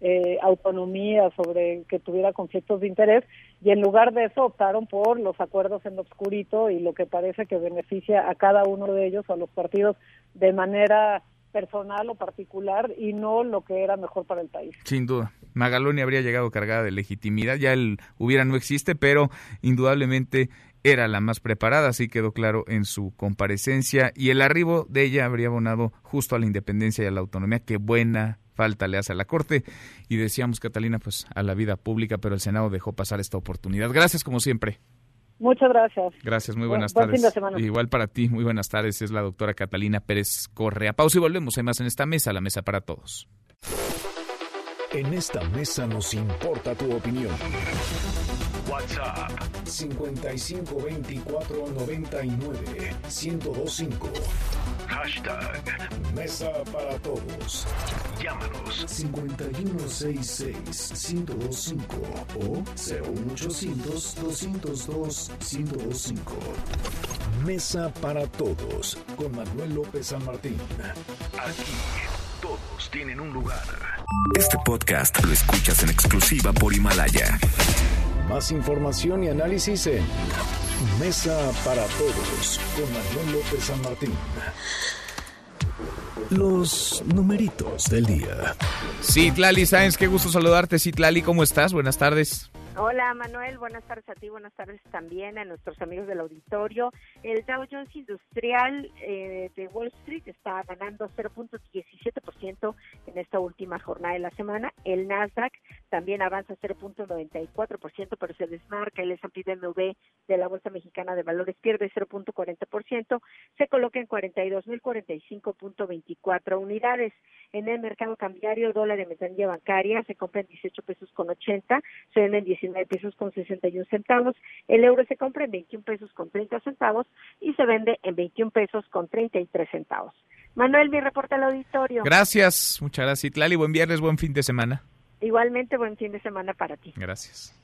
eh, autonomía, sobre que tuviera conflictos de interés, y en lugar de eso optaron por los acuerdos en lo obscurito y lo que parece que beneficia a cada uno de ellos, a los partidos, de manera personal o particular y no lo que era mejor para el país. Sin duda. Magaloni habría llegado cargada de legitimidad, ya el hubiera no existe, pero indudablemente era la más preparada, así quedó claro en su comparecencia, y el arribo de ella habría abonado justo a la independencia y a la autonomía. Qué buena falta le hace a la Corte. Y decíamos, Catalina, pues a la vida pública, pero el Senado dejó pasar esta oportunidad. Gracias, como siempre. Muchas gracias. Gracias, muy buenas tardes. Igual para ti, muy buenas tardes. Es la doctora Catalina Pérez Correa. Pausa y volvemos. Hay más en esta mesa, la mesa para todos. En esta mesa nos importa tu opinión. WhatsApp 552499 1025. Hashtag Mesa para Todos. Llámanos 5166-1025 o 01800 202 1025. Mesa para Todos con Manuel López San Martín. Aquí todos tienen un lugar. Este podcast lo escuchas en exclusiva por Himalaya. Más información y análisis en Mesa para Todos con Manuel López San Martín. Los numeritos del día. Citlali Sáenz, qué gusto saludarte. Citlali, ¿cómo estás? Buenas tardes. Hola Manuel, buenas tardes a ti, buenas tardes también a nuestros amigos del auditorio. El Dow Jones Industrial eh, de Wall Street está ganando 0.17% en esta última jornada de la semana. El Nasdaq también avanza 0.94%, pero se desmarca. El S&P DMV de la Bolsa Mexicana de Valores pierde 0.40%, se coloca en 42.045.24 unidades. En el mercado cambiario, dólar de metanilla bancaria se compra en 18 pesos con 80, se vende en 19 pesos con 61 centavos, el euro se compra en 21 pesos con 30 centavos y se vende en 21 pesos con 33 centavos. Manuel, mi reporte al auditorio. Gracias, muchas gracias, Itlali. Buen viernes, buen fin de semana. Igualmente, buen fin de semana para ti. Gracias.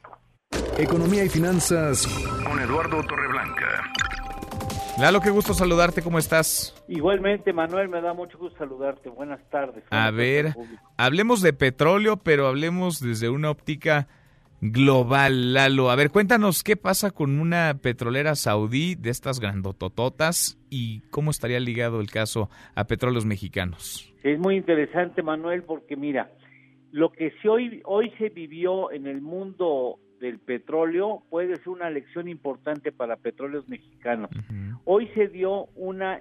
Economía y finanzas Con Eduardo Torreblanca. Lalo, qué gusto saludarte, ¿cómo estás? Igualmente, Manuel, me da mucho gusto saludarte. Buenas tardes. A ver, hablemos de petróleo, pero hablemos desde una óptica global, Lalo. A ver, cuéntanos qué pasa con una petrolera saudí de estas grandotototas y cómo estaría ligado el caso a petróleos mexicanos. Es muy interesante, Manuel, porque mira, lo que se hoy, hoy se vivió en el mundo del petróleo puede ser una lección importante para petróleos mexicanos. Hoy se dio una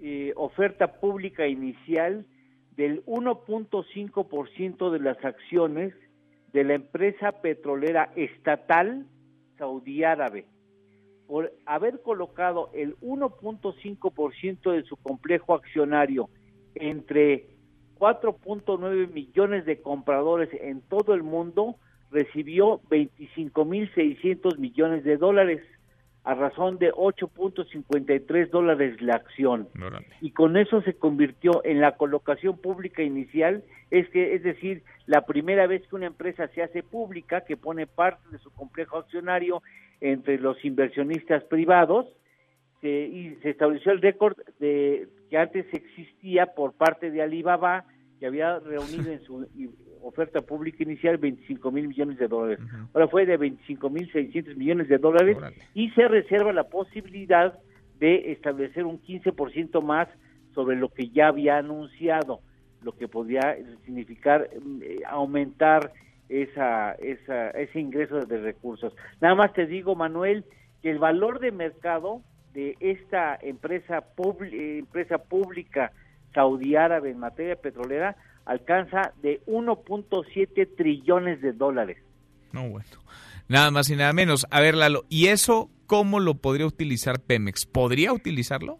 eh, oferta pública inicial del 1.5% de las acciones de la empresa petrolera estatal saudí árabe por haber colocado el 1.5% de su complejo accionario entre 4.9 millones de compradores en todo el mundo, recibió 25.600 millones de dólares a razón de 8.53 dólares la acción. Y con eso se convirtió en la colocación pública inicial, es que es decir, la primera vez que una empresa se hace pública, que pone parte de su complejo accionario entre los inversionistas privados, se, y se estableció el récord de que antes existía por parte de Alibaba, que había reunido en su oferta pública inicial 25 mil millones de dólares. Ahora fue de 25 mil 600 millones de dólares y se reserva la posibilidad de establecer un 15% más sobre lo que ya había anunciado, lo que podría significar mm, eh, aumentar esa, esa, ese ingreso de recursos. Nada más te digo, Manuel, que el valor de mercado de esta empresa, eh, empresa pública saudí árabe en materia petrolera alcanza de 1.7 trillones de dólares. No, bueno. Nada más y nada menos. A ver, Lalo, ¿y eso cómo lo podría utilizar Pemex? ¿Podría utilizarlo?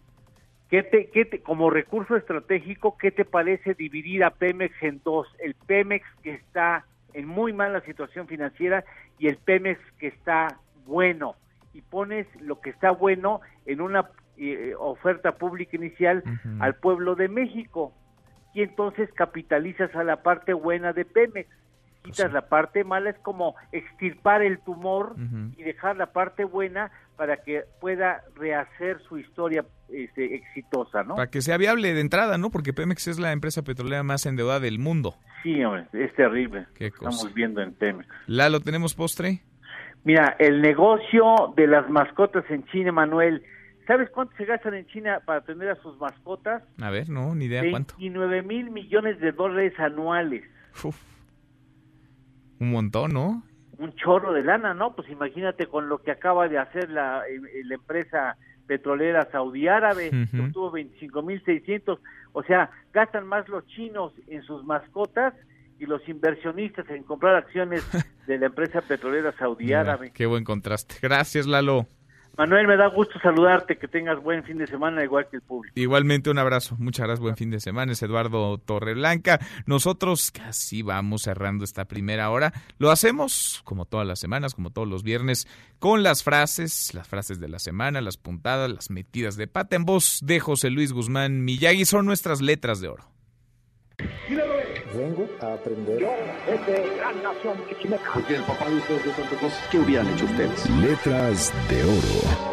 ¿Qué te, qué te- como recurso estratégico, ¿qué te parece dividir a Pemex en dos? El Pemex que está en muy mala situación financiera y el Pemex que está bueno. Y pones lo que está bueno en una eh, oferta pública inicial al pueblo de México. Y entonces capitalizas a la parte buena de Pemex. Quitas la parte mala, es como extirpar el tumor y dejar la parte buena para que pueda rehacer su historia este, exitosa, ¿no? Para que sea viable de entrada, ¿no? Porque Pemex es la empresa petrolera más endeudada del mundo. Sí, hombre, es terrible. Qué cosa. Estamos viendo en Pemex. Lalo, ¿tenemos postre? Mira, el negocio de las mascotas en China, Manuel. ¿Sabes cuánto se gastan en China para atender a sus mascotas? A ver, no, ni idea cuánto. 29 mil millones de dólares anuales. Un montón, ¿no? Un chorro de lana, ¿no? Pues imagínate con lo que acaba de hacer la, eh, la empresa petrolera saudí árabe, que Ujú. obtuvo 25 mil 600. O sea, gastan más los chinos en sus mascotas y los inversionistas en comprar acciones *laughs* de la empresa petrolera saudí Mira, árabe. Qué buen contraste. Gracias, Lalo. Manuel, me da gusto saludarte, que tengas buen fin de semana igual que el público. Igualmente un abrazo. Muchas gracias. Buen fin de semana. Es Eduardo Torreblanca. Nosotros casi vamos cerrando esta primera hora. Lo hacemos como todas las semanas, como todos los viernes, con las frases, las frases de la semana, las puntadas, las metidas de pata en voz de José Luis Guzmán Miyagi. Son nuestras letras de oro. Vengo a aprender. Este gran nación chichimeca. Porque el papá de ustedes es Santa Claus. ¿Qué hubieran hecho ustedes? Letras de oro.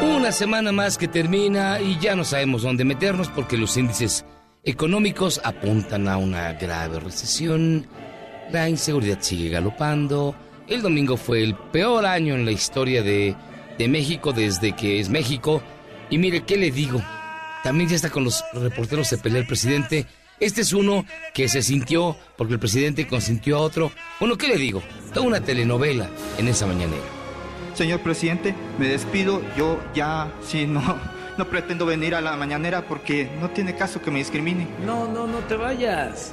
Una Una semana más que termina y ya no sabemos dónde meternos porque los índices económicos apuntan a una grave recesión. La inseguridad sigue galopando. El domingo fue el peor año en la historia de, de México desde que es México. Y mire, ¿qué le digo? También ya está con los reporteros de pelea el presidente. Este es uno que se sintió porque el presidente consintió a otro. Bueno, ¿qué le digo? Toda una telenovela en esa mañanera. Señor presidente, me despido. Yo ya, sí, no, no pretendo venir a la mañanera porque no tiene caso que me discrimine. No, no, no te vayas.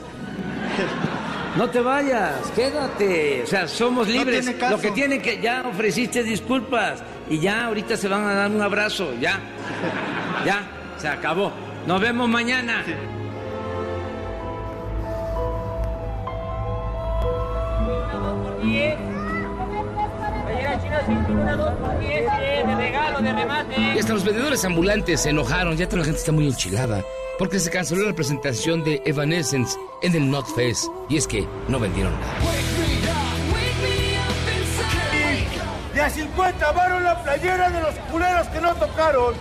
No te vayas, quédate. O sea, somos libres. tiene caso. Lo que tiene que ya ofreciste disculpas y ya ahorita se van a dar un abrazo, ya. Ya, se acabó. Nos vemos mañana. Y hasta los vendedores ambulantes se enojaron, ya toda la gente está muy enchilada, porque se canceló la presentación de Evanescence en el Not Fest, y es que no vendieron nada. A 50 varos la playera de los culeros que no tocaron.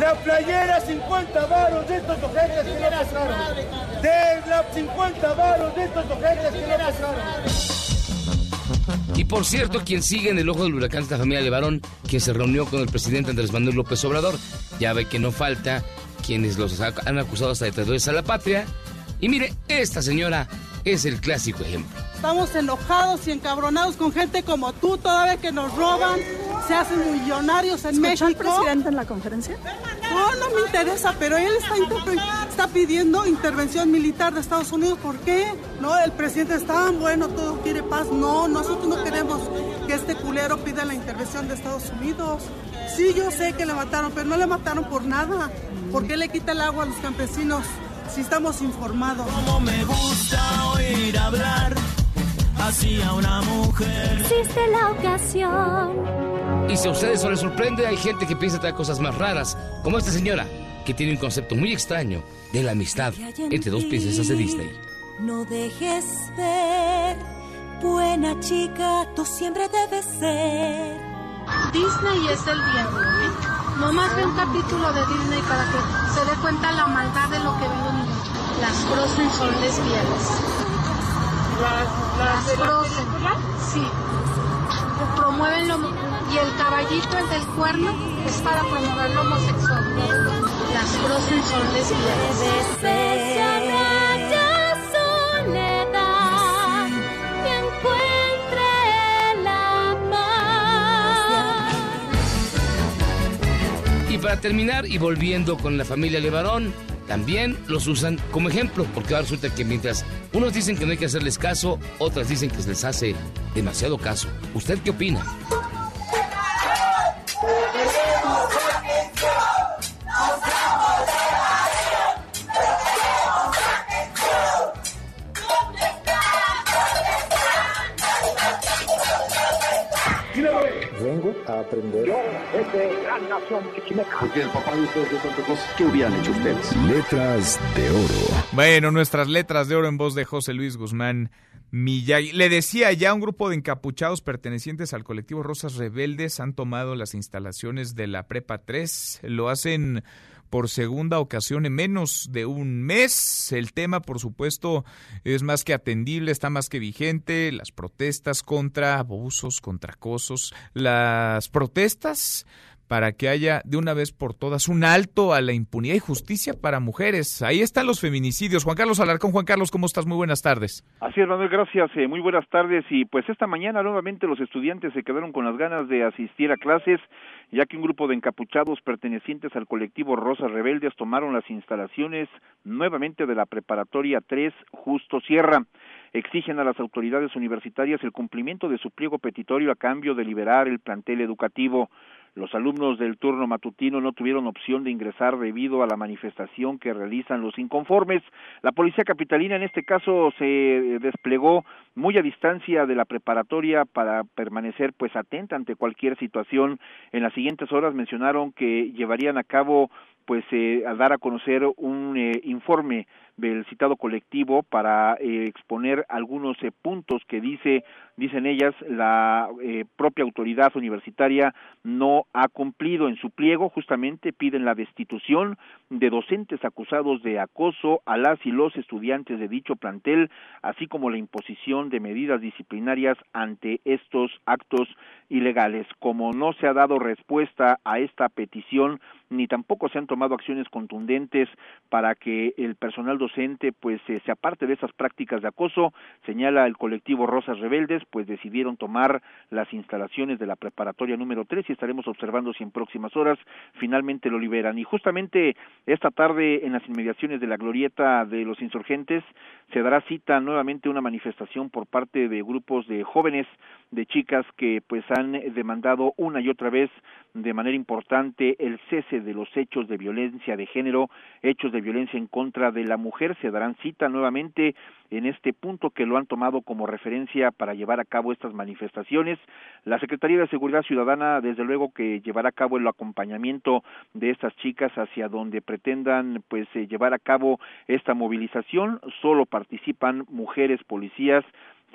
La playera 50 varos de estos ojetes que no tocaron. De la 50 varos de estos ojetes que no tocaron. Y por cierto, quien sigue en el ojo del huracán es la familia Levarón, quien se reunió con el presidente Andrés Manuel López Obrador. Ya ve que no falta quienes los ha- han acusado hasta de traidores a la patria. Y mire, esta señora es el clásico ejemplo. Estamos enojados y encabronados con gente como tú, toda vez que nos roban, se hacen millonarios en México. al presidente en la conferencia? No, no me interesa, pero él está pidiendo intervención militar de Estados Unidos. ¿Por qué? No, el presidente es tan bueno, todo quiere paz. No, nosotros no queremos que este culero pida la intervención de Estados Unidos. Sí, yo sé que le mataron, pero no le mataron por nada. ¿Por qué le quita el agua a los campesinos si estamos informados? Como me gusta oír hablar así a una mujer. Existe la ocasión. Y si a ustedes no les sorprende, hay gente que piensa traer cosas más raras, como esta señora, que tiene un concepto muy extraño de la amistad entre dos princesas de Disney. No dejes ver, buena chica, tú siempre debes ser. Disney es el diablo, ¿eh? Nomás ve un capítulo de Disney para que se dé cuenta la maldad de lo que viven las Frozen son lesbianas. Las Frozen, sí. Promueven lo y el caballito, el del cuerno, es para promover lo homosexual. Las Frozen son lesbianas. la para terminar, y volviendo con la familia Levarón, también los usan como ejemplo, porque ahora resulta que mientras unos dicen que no hay que hacerles caso, otras dicen que se les hace demasiado caso. ¿Usted qué opina? A aprender. gran nación chichimeca. Porque el papá de ustedes de Cruz, ¿qué hubieran hecho ustedes? Letras de oro. Bueno, nuestras letras de oro en voz de José Luis Guzmán Miyagi. Le decía ya un grupo de encapuchados pertenecientes al colectivo Rosas Rebeldes han tomado las instalaciones de la Prepa 3. Lo hacen por segunda ocasión en menos de un mes. El tema, por supuesto, es más que atendible, está más que vigente. Las protestas contra abusos, contra acosos, las protestas para que haya de una vez por todas un alto a la impunidad y justicia para mujeres. Ahí están los feminicidios. Juan Carlos Alarcón, Juan Carlos, ¿cómo estás? Muy buenas tardes. Así es, Manuel, gracias. Eh, muy buenas tardes. Y pues esta mañana nuevamente los estudiantes se quedaron con las ganas de asistir a clases, ya que un grupo de encapuchados pertenecientes al colectivo Rosas Rebeldes tomaron las instalaciones nuevamente de la preparatoria 3 Justo Sierra. Exigen a las autoridades universitarias el cumplimiento de su pliego petitorio a cambio de liberar el plantel educativo. Los alumnos del turno matutino no tuvieron opción de ingresar debido a la manifestación que realizan los inconformes. La policía capitalina en este caso se desplegó muy a distancia de la preparatoria para permanecer pues atenta ante cualquier situación. En las siguientes horas mencionaron que llevarían a cabo pues eh, a dar a conocer un eh, informe del citado colectivo para eh, exponer algunos eh, puntos que dice dicen ellas la eh, propia autoridad universitaria no ha cumplido en su pliego. Justamente piden la destitución de docentes acusados de acoso a las y los estudiantes de dicho plantel así como la imposición de medidas disciplinarias ante estos actos ilegales. Como no se ha dado respuesta a esta petición ni tampoco se han tomado acciones contundentes para que el personal docente pues eh, se aparte de esas prácticas de acoso, señala el colectivo Rosas Rebeldes, pues decidieron tomar las instalaciones de la preparatoria número 3 y estaremos observando si en próximas horas finalmente lo liberan. Y justamente esta tarde en las inmediaciones de la glorieta de los insurgentes se dará cita nuevamente una manifestación por parte de grupos de jóvenes, de chicas que pues han demandado una y otra vez de manera importante el cese de los hechos de violencia de género, hechos de violencia en contra de la mujer. Se darán cita nuevamente en este punto que lo han tomado como referencia para llevar a cabo estas manifestaciones. La Secretaría de Seguridad Ciudadana, desde luego que llevará a cabo el acompañamiento de estas chicas hacia donde pretendan pues eh, llevar a cabo esta movilización. Solo participan mujeres policías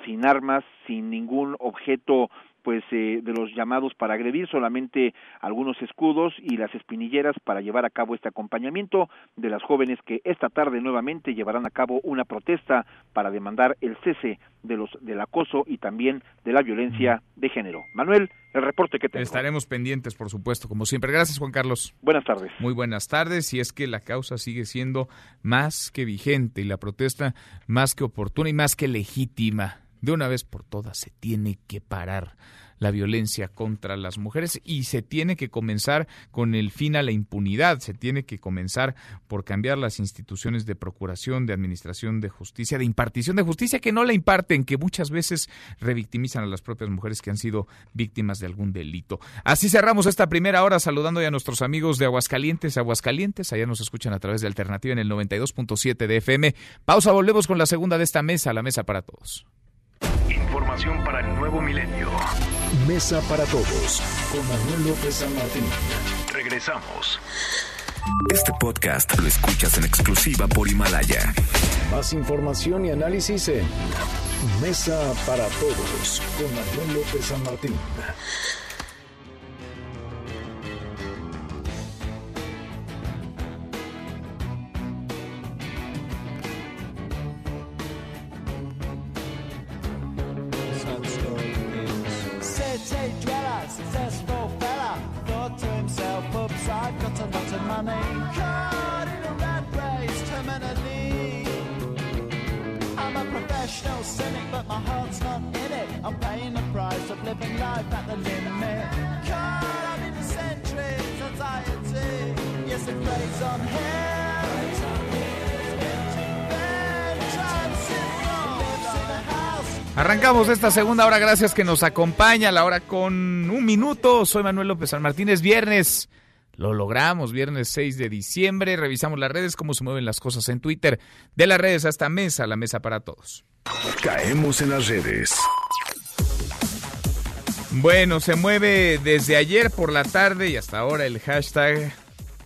sin armas, sin ningún objeto pues eh, de los llamados para agredir solamente algunos escudos y las espinilleras para llevar a cabo este acompañamiento de las jóvenes que esta tarde nuevamente llevarán a cabo una protesta para demandar el cese de los del acoso y también de la violencia de género. Manuel, el reporte que tengo. Estaremos pendientes, por supuesto, como siempre. Gracias, Juan Carlos. Buenas tardes. Muy buenas tardes. Y es que la causa sigue siendo más que vigente y la protesta más que oportuna y más que legítima de una vez por todas se tiene que parar la violencia contra las mujeres y se tiene que comenzar con el fin a la impunidad, se tiene que comenzar por cambiar las instituciones de procuración, de administración de justicia, de impartición de justicia que no la imparten, que muchas veces revictimizan a las propias mujeres que han sido víctimas de algún delito. Así cerramos esta primera hora saludando ya a nuestros amigos de Aguascalientes, Aguascalientes, allá nos escuchan a través de Alternativa en el 92.7 de FM. Pausa, volvemos con la segunda de esta mesa, la mesa para todos. Información para el nuevo milenio. Mesa para todos con Manuel López San Martín. Regresamos. Este podcast lo escuchas en exclusiva por Himalaya. Más información y análisis en Mesa para todos con Manuel López San Martín. Arrancamos esta segunda hora, gracias que nos acompaña, la hora con un minuto. Soy Manuel López San Martín, es viernes. Lo logramos, viernes 6 de diciembre. Revisamos las redes, cómo se mueven las cosas en Twitter. De las redes hasta mesa, la mesa para todos. Caemos en las redes. Bueno, se mueve desde ayer por la tarde y hasta ahora el hashtag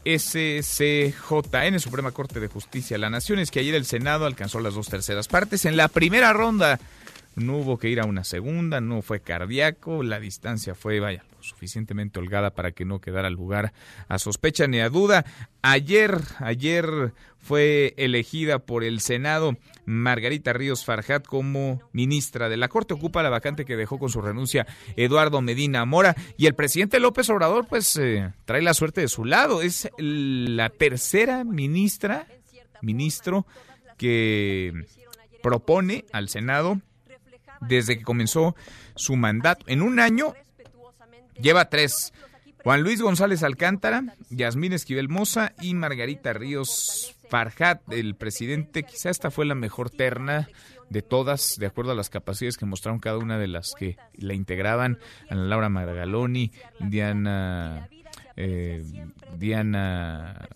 SCJN, Suprema Corte de Justicia de la Nación. Es que ayer el Senado alcanzó las dos terceras partes. En la primera ronda no hubo que ir a una segunda, no fue cardíaco, la distancia fue, vaya, lo suficientemente holgada para que no quedara lugar a sospecha ni a duda. Ayer, ayer fue elegida por el Senado Margarita Ríos Farjat como ministra de la Corte. Ocupa la vacante que dejó con su renuncia Eduardo Medina Mora. Y el presidente López Obrador, pues, eh, trae la suerte de su lado. Es la tercera ministra, ministro, que propone al Senado desde que comenzó su mandato. En un año lleva tres. Juan Luis González Alcántara, Yasmín Esquivel Moza y Margarita Ríos Farjat, el presidente. Quizá esta fue la mejor terna de todas, de acuerdo a las capacidades que mostraron cada una de las que la integraban. Ana Laura Margaloni, Diana, eh, Diana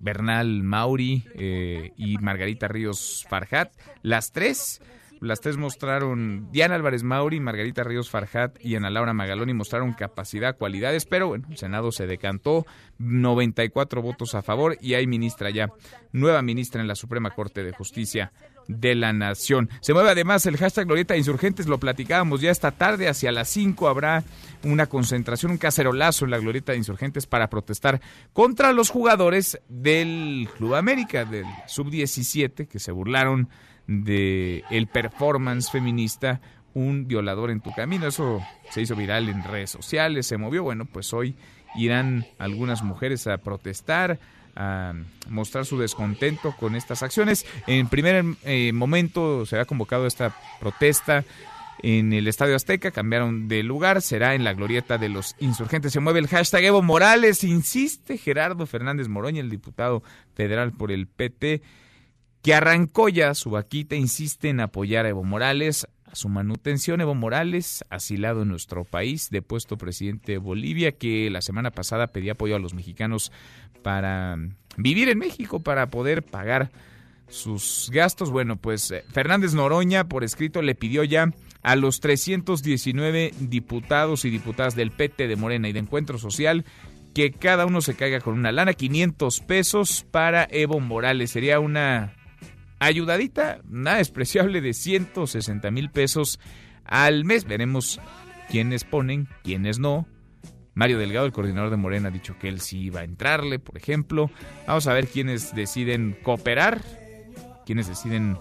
Bernal Mauri eh, y Margarita Ríos Farjat. Las tres Las tres mostraron, Diana Álvarez Mauri, Margarita Ríos Farjat y Ana Laura Magaloni mostraron capacidad, cualidades, pero bueno, el Senado se decantó, 94 votos a favor y hay ministra ya, nueva ministra en la Suprema Corte de Justicia de la Nación. Se mueve además el hashtag Glorieta Insurgentes, lo platicábamos ya esta tarde, hacia las 5 habrá una concentración, un cacerolazo en la Glorieta de Insurgentes para protestar contra los jugadores del Club América, del Sub-17, que se burlaron de el performance feminista un violador en tu camino. Eso se hizo viral en redes sociales, se movió. Bueno, pues hoy irán algunas mujeres a protestar, a mostrar su descontento con estas acciones. En primer eh, momento se ha convocado esta protesta en el Estadio Azteca, cambiaron de lugar, será en la glorieta de los insurgentes. Se mueve el hashtag Evo Morales, insiste Gerardo Fernández Moroña, el diputado federal por el PT, que arrancó ya su vaquita, insiste en apoyar a Evo Morales, a su manutención. Evo Morales, asilado en nuestro país, depuesto presidente de Bolivia, que la semana pasada pedía apoyo a los mexicanos para vivir en México, para poder pagar sus gastos. Bueno, pues eh, Fernández Noroña, por escrito, le pidió ya a los 319 diputados y diputadas del PT de Morena y de Encuentro Social que cada uno se caiga con una lana, 500 pesos para Evo Morales. Sería una ayudadita, nada despreciable de 160 mil pesos al mes. Veremos quiénes ponen, quiénes no. Mario Delgado, el coordinador de Morena, ha dicho que él sí iba a entrarle, por ejemplo. Vamos a ver quiénes deciden cooperar, quiénes deciden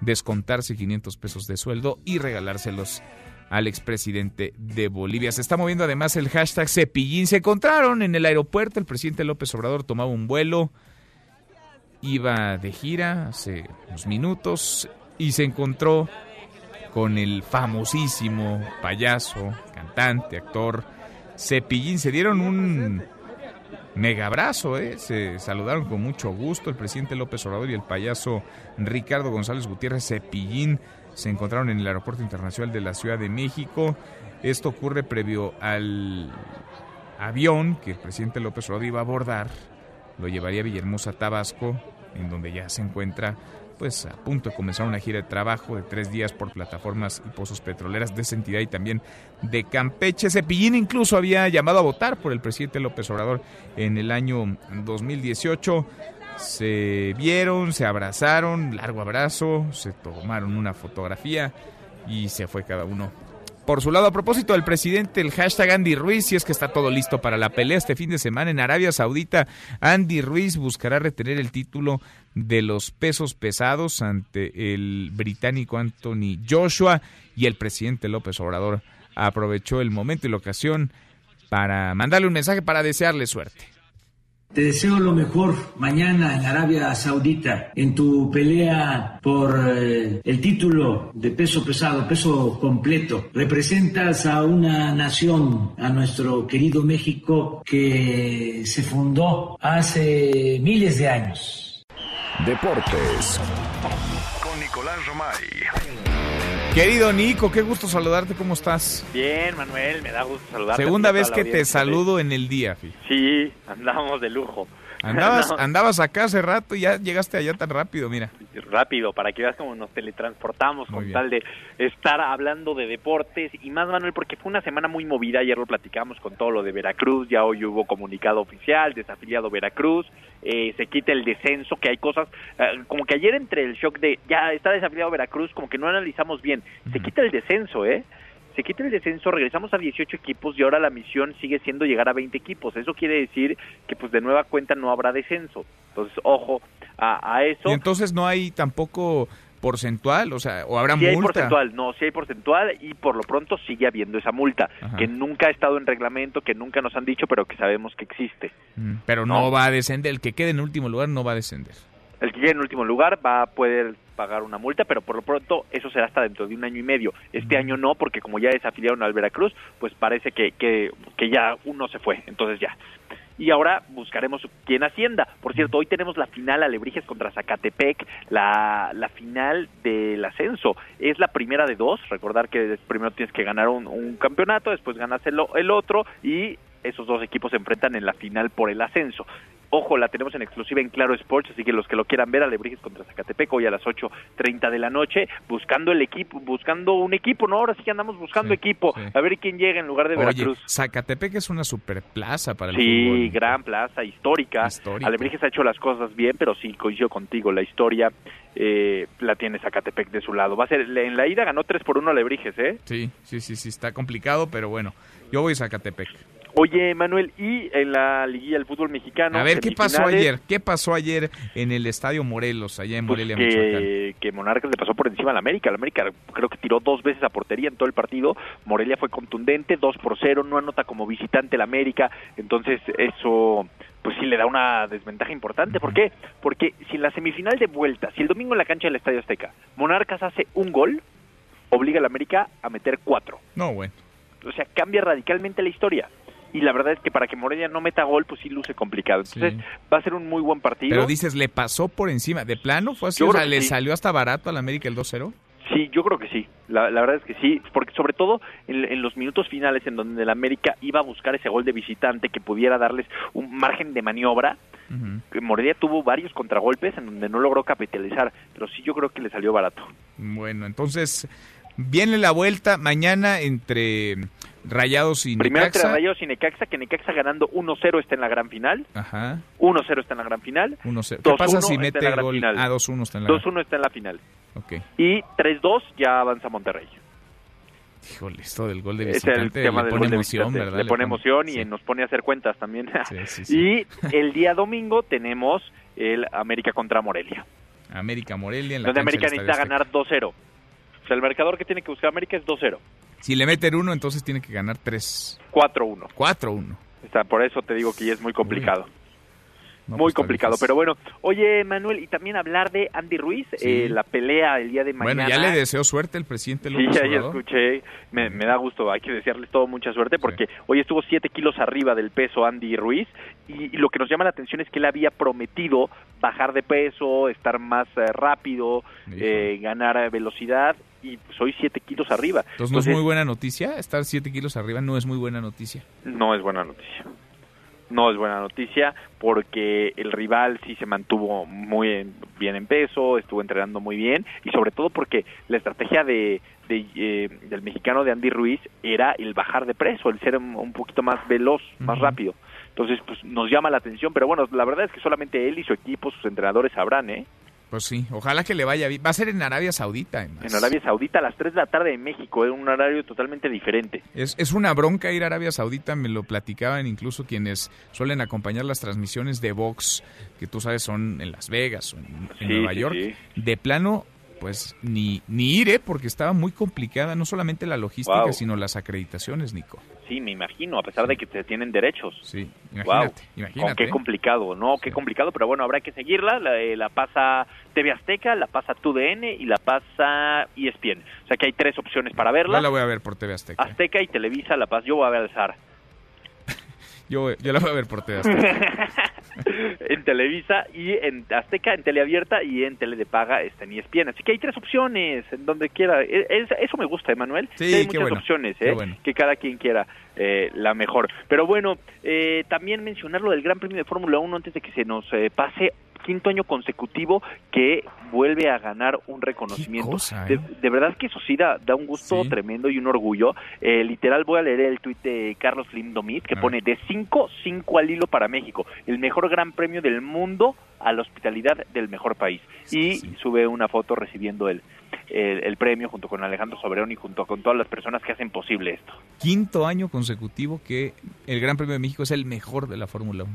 descontarse 500 pesos de sueldo y regalárselos al expresidente de Bolivia. Se está moviendo además el hashtag Cepillín. Se encontraron en el aeropuerto, el presidente López Obrador tomaba un vuelo, iba de gira hace unos minutos y se encontró con el famosísimo payaso, cantante, actor Cepillín. Se dieron un mega abrazo, ¿eh? se saludaron con mucho gusto el presidente López Obrador y el payaso Ricardo González Gutiérrez Cepillín se encontraron en el Aeropuerto Internacional de la Ciudad de México. Esto ocurre previo al avión que el presidente López Obrador iba a abordar. Lo llevaría a Villahermosa, Tabasco, en donde ya se encuentra pues a punto de comenzar una gira de trabajo de tres días por plataformas y pozos petroleras de esa entidad y también de Campeche. Cepillín incluso había llamado a votar por el presidente López Obrador en el año 2018. Se vieron, se abrazaron, largo abrazo, se tomaron una fotografía y se fue cada uno por su lado, a propósito del presidente, el hashtag Andy Ruiz, si es que está todo listo para la pelea este fin de semana en Arabia Saudita, Andy Ruiz buscará retener el título de los pesos pesados ante el británico Anthony Joshua y el presidente López Obrador aprovechó el momento y la ocasión para mandarle un mensaje para desearle suerte. Te deseo lo mejor mañana en Arabia Saudita, en tu pelea por eh, el título de peso pesado, peso completo. Representas a una nación, a nuestro querido México, que se fundó hace miles de años. Deportes. Con Nicolás Romay. Querido Nico, qué gusto saludarte, ¿cómo estás? Bien, Manuel, me da gusto saludarte. Segunda vez que te saludo en el día. Sí, andamos de lujo. Andabas, *laughs* andabas acá hace rato y ya llegaste allá tan rápido, mira. Rápido, para que veas cómo nos teletransportamos con tal de estar hablando de deportes y más, Manuel, porque fue una semana muy movida. Ayer lo platicamos con todo lo de Veracruz, ya hoy hubo comunicado oficial, desafiliado Veracruz, eh, se quita el descenso, que hay cosas, eh, como que ayer entre el shock de ya está desafiliado Veracruz, como que no analizamos bien. Se quita el descenso, ¿eh? Se quita el descenso, regresamos a 18 equipos y ahora la misión sigue siendo llegar a 20 equipos. Eso quiere decir que pues de nueva cuenta no habrá descenso. Entonces, ojo a, a eso. Y entonces no hay tampoco porcentual, o sea, o habrá sí multa. hay porcentual, no, sí hay porcentual y por lo pronto sigue habiendo esa multa, Ajá. que nunca ha estado en reglamento, que nunca nos han dicho, pero que sabemos que existe. Mm, Pero no. va a descender, el que quede en último lugar no va a descender. El que quede en último lugar va a poder pagar una multa, pero por lo pronto eso será hasta dentro de un año y medio. Este año no, porque como ya desafiliaron al Veracruz, pues parece que, que, que ya uno se fue, entonces ya. Y ahora buscaremos quién ascienda. Por cierto, hoy tenemos la final Alebrijes contra Zacatepec, la, la final del ascenso. Es la primera de dos. Recordar que primero tienes que ganar un, un campeonato, después ganas el, el otro y esos dos equipos se enfrentan en la final por el ascenso. Ojo, la tenemos en exclusiva en Claro Sports, así que los que lo quieran ver, Alebrijes contra Zacatepec hoy a las 8.30 de la noche, buscando el equipo, buscando un equipo, ¿no? Ahora sí que andamos buscando equipo, a ver quién llega en lugar de Oye, Veracruz. Zacatepec es una super plaza para el Sí, fútbol. gran plaza, histórica. Alebrijes ha hecho las cosas bien, pero sí, coincido contigo, la historia eh, la tiene Zacatepec de su lado. Va a ser, en la ida ganó 3 por 1 Alebrijes, ¿eh? Sí, sí, sí, sí, está complicado, pero bueno, yo voy a Zacatepec. Oye, Manuel, y en la liguilla del fútbol mexicano. A ver, ¿qué pasó ayer? ¿Qué pasó ayer en el Estadio Morelos, allá en pues, Morelia, Michoacán? que, que Monarcas le pasó por encima al América. El América creo que tiró dos veces a portería en todo el partido. Morelia fue contundente, 2 por 0, no anota como visitante el América. Entonces, eso pues sí le da una desventaja importante. ¿Por qué? Porque si en la semifinal de vuelta, si el domingo en la cancha del Estadio Azteca, Monarcas hace un gol, obliga al América a meter cuatro. No, bueno. O sea, cambia radicalmente la historia. Y la verdad es que para que Morelia no meta gol, pues sí luce complicado. Entonces, va a ser un muy buen partido. Pero dices, ¿le pasó por encima? ¿De plano fue así? O sea, ¿le sí. salió hasta barato al América el 2-0? Sí, yo creo que sí. La, la verdad es que sí, porque sobre todo en, en los minutos finales en donde el América iba a buscar ese gol de visitante que pudiera darles un margen de maniobra, que Morelia tuvo varios contragolpes en donde no logró capitalizar, pero sí yo creo que le salió barato. Bueno, entonces viene la vuelta mañana entre Rayados y Primero Necaxa. Rayados y Necaxa, que Necaxa ganando 1-0 está en la gran final. Ajá. 1-0 está en la gran final. 1-0. ¿Qué 2-1 pasa si mete gran gol? Ah, 2-1 está en la 2-1 está en la final. Ok. Y 3-2 ya avanza Monterrey. Híjole, esto del gol de Es el visitante tema le pone emoción, visitante. ¿verdad? Le pone emoción y nos pone a hacer cuentas también. *laughs* sí, sí. *laughs* Y el día domingo tenemos el América contra Morelia. América Morelia en la donde América necesita ganar 2-0. O sea, el marcador que tiene que buscar América es 2-0. Si le meten uno, entonces tiene que ganar 3. 4-1. 4-1. Está, por eso te digo que ya es muy complicado. No, muy pues, complicado, pero bueno. Oye, Manuel, y también hablar de Andy Ruiz, Sí. eh, la pelea el día de mañana. Bueno, ya le deseo suerte el presidente Sí, López ya, ya escuché. Me, me da gusto. Hay que desearles todo mucha suerte porque hoy estuvo 7 kilos arriba del peso Andy Ruiz y, y lo que nos llama la atención es que él había prometido bajar de peso, estar más eh, rápido, eh, ganar eh, velocidad y pues hoy 7 kilos arriba. Entonces no es muy buena noticia. Estar 7 kilos arriba no es muy buena noticia. no es buena noticia. No es buena noticia porque el rival sí se mantuvo muy en- bien en peso, estuvo entrenando muy bien y sobre todo porque la estrategia de, de, eh, del mexicano de Andy Ruiz era el bajar de peso, el ser un, poquito más veloz, más rápido. Entonces, pues nos llama la atención, pero bueno, la verdad es que solamente él y su equipo, sus entrenadores sabrán, ¿eh? Pues sí, ojalá que le vaya bien. Va a ser en Arabia Saudita, además. En Arabia Saudita a las 3 de la tarde en México, es un horario totalmente diferente. Es, es una bronca ir a Arabia Saudita, me lo platicaban incluso quienes suelen acompañar las transmisiones de box, que tú sabes son en Las Vegas o en, en Nueva sí, York. sí. De plano, pues ni, ni iré porque estaba muy complicada, no solamente la logística, Wow. sino las acreditaciones, Nico. Sí, me imagino, a pesar de que te tienen derechos. Sí, Wow. imagínate, imagínate. Con qué ¿eh? complicado, ¿no? Qué complicado, pero bueno, habrá que seguirla. La, eh, la pasa TV Azteca, la pasa TUDN y la pasa ESPN. O sea que hay tres opciones para verla. Yo la voy a ver por TV Azteca. Azteca y Televisa, la pasa. Yo voy a ver al Zar. Yo, yo la voy a ver por TV Azteca. *laughs* en Televisa y en Azteca, en Teleabierta y en Tele de Paga está en ESPN. Así que hay tres opciones en donde quiera. E- es- eso me gusta, Emanuel. Sí, Que hay muchas bueno, opciones, ¿eh? bueno. que cada quien quiera eh, la mejor. Pero bueno, eh, también mencionar lo del Gran Premio de Fórmula 1 antes de que se nos eh, pase quinto año consecutivo que vuelve a ganar un reconocimiento. cosa, de, ¿eh? de verdad que eso sí da, da un gusto Sí. tremendo y un orgullo. Eh, literal voy a leer el tuit de Carlos Lindomit que pone de 5, 5 al hilo para México, el mejor gran premio del mundo a la hospitalidad del mejor país. y sube una foto recibiendo el, el, el premio junto con Alejandro Soberón y junto con todas las personas que hacen posible esto. Quinto año consecutivo que el Gran Premio de México es el mejor de la Fórmula 1.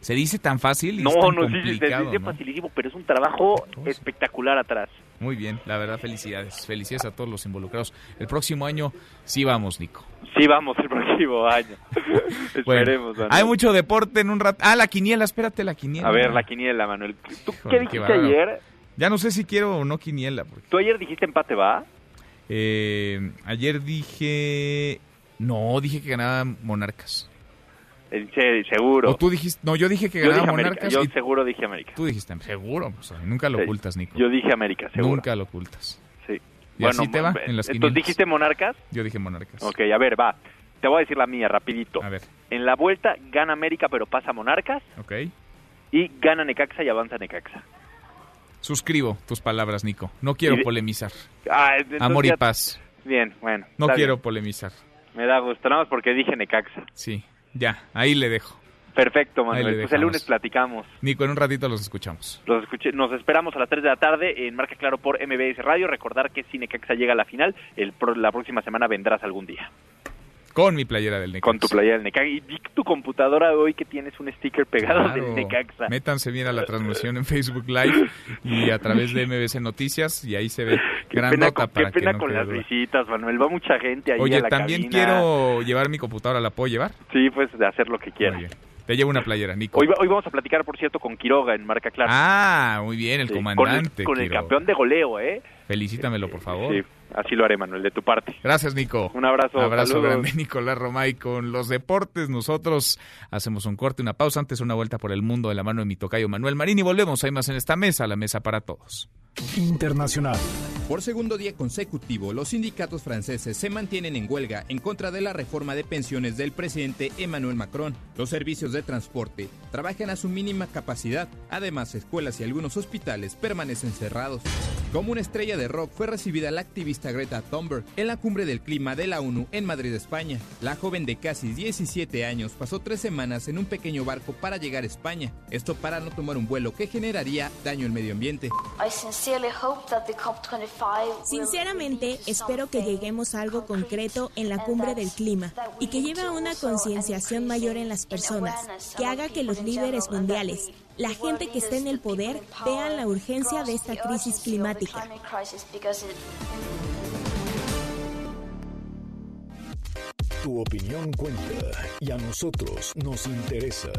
Se dice tan fácil y No, es tan no, sí, sí, complicado, se dice ¿no? facilísimo, pero es un trabajo espectacular atrás. Muy bien, la verdad, felicidades. Felicidades a todos los involucrados. El próximo año sí vamos, Nico. Sí, vamos el próximo año. *laughs* Bueno, Esperemos. Manuel. hay mucho deporte en un rato. Ah, la quiniela, espérate, la quiniela. A ver, la quiniela, Manuel. ¿Tú Híjole, qué dijiste ayer? Ya no sé si quiero o no quiniela. Porque, Tú ayer dijiste empate, ¿va? eh, ayer dije... No, dije que ganaba Monarcas. Eh, sí, seguro. O tú dijiste... No, yo dije que Yo ganaba dije Monarcas. yo y seguro dije América. Tú dijiste, seguro. pues, nunca lo Sí, ocultas, Nico. Yo dije América, seguro. Nunca lo ocultas. Sí. ¿Y así te va eh, en las ¿Tú quinielas? dijiste Monarcas? Yo dije Monarcas. Ok, a ver, va. Te voy a decir la mía, rapidito. A ver. En la vuelta gana América, pero pasa Monarcas. Ok. Y gana Necaxa y avanza Necaxa. Suscribo tus palabras, Nico. No quiero Y- polemizar. Ah, entonces Amor y ya- paz. Bien, bueno. No quiero bien. polemizar. Me da gusto, nada más porque dije Necaxa. Sí, ya, ahí le dejo. Perfecto, Manuel. Pues el lunes platicamos. Nico, en un ratito los escuchamos. Los escuché- nos esperamos a las 3 de la tarde en Marca Claro por MBS Radio. Recordar que si Necaxa llega a la final, el la próxima semana vendrás algún día. Con mi playera del Necaxa. Con tu playera del Necaxa. Y vi tu computadora hoy que tienes un sticker pegado Claro. del Necaxa. Métanse bien a la transmisión en Facebook Live y a través de MBC Noticias y ahí se ve *laughs* Qué gran pena, nota con, qué para que pena no con las duda. visitas, Manuel. Va mucha gente ahí Oye, a la también cabina. quiero llevar mi computadora, ¿la puedo llevar? Sí, pues de hacer lo que quieras. Te llevo una playera, Nico. Hoy, va- hoy vamos a platicar, por cierto, con Quiroga en Marca Claro. Ah, muy bien, el Sí, con el- comandante. Con el, campeón de goleo, ¿eh? Felicítamelo, por favor. Sí, así lo haré, Manuel, de tu parte. Gracias, Nico. Un abrazo. Abrazo saludos. grande, Nicolás Romay. Con los deportes, nosotros hacemos un corte, una pausa, antes una vuelta por el mundo de la mano de mi tocayo Manuel Marín y volvemos. Hay más en esta mesa, la mesa para todos. Internacional. Por segundo día consecutivo, los sindicatos franceses se mantienen en huelga en contra de la reforma de pensiones del presidente Emmanuel Macron. Los servicios de transporte trabajan a su mínima capacidad. Además, escuelas y algunos hospitales permanecen cerrados. Como una estrella de rock fue recibida la activista Greta Thunberg en la cumbre del clima de la ONU en Madrid, España. La joven de casi 17 años pasó tres semanas en un pequeño barco para llegar a España. Esto para no tomar un vuelo que generaría daño al medio ambiente. Sinceramente, espero que lleguemos a algo concreto en la cumbre del clima y que lleve a una concienciación mayor en las personas, que haga que los líderes mundiales, la gente que está en el poder, vean la urgencia de esta crisis climática. Tu opinión cuenta y a nosotros nos interesa.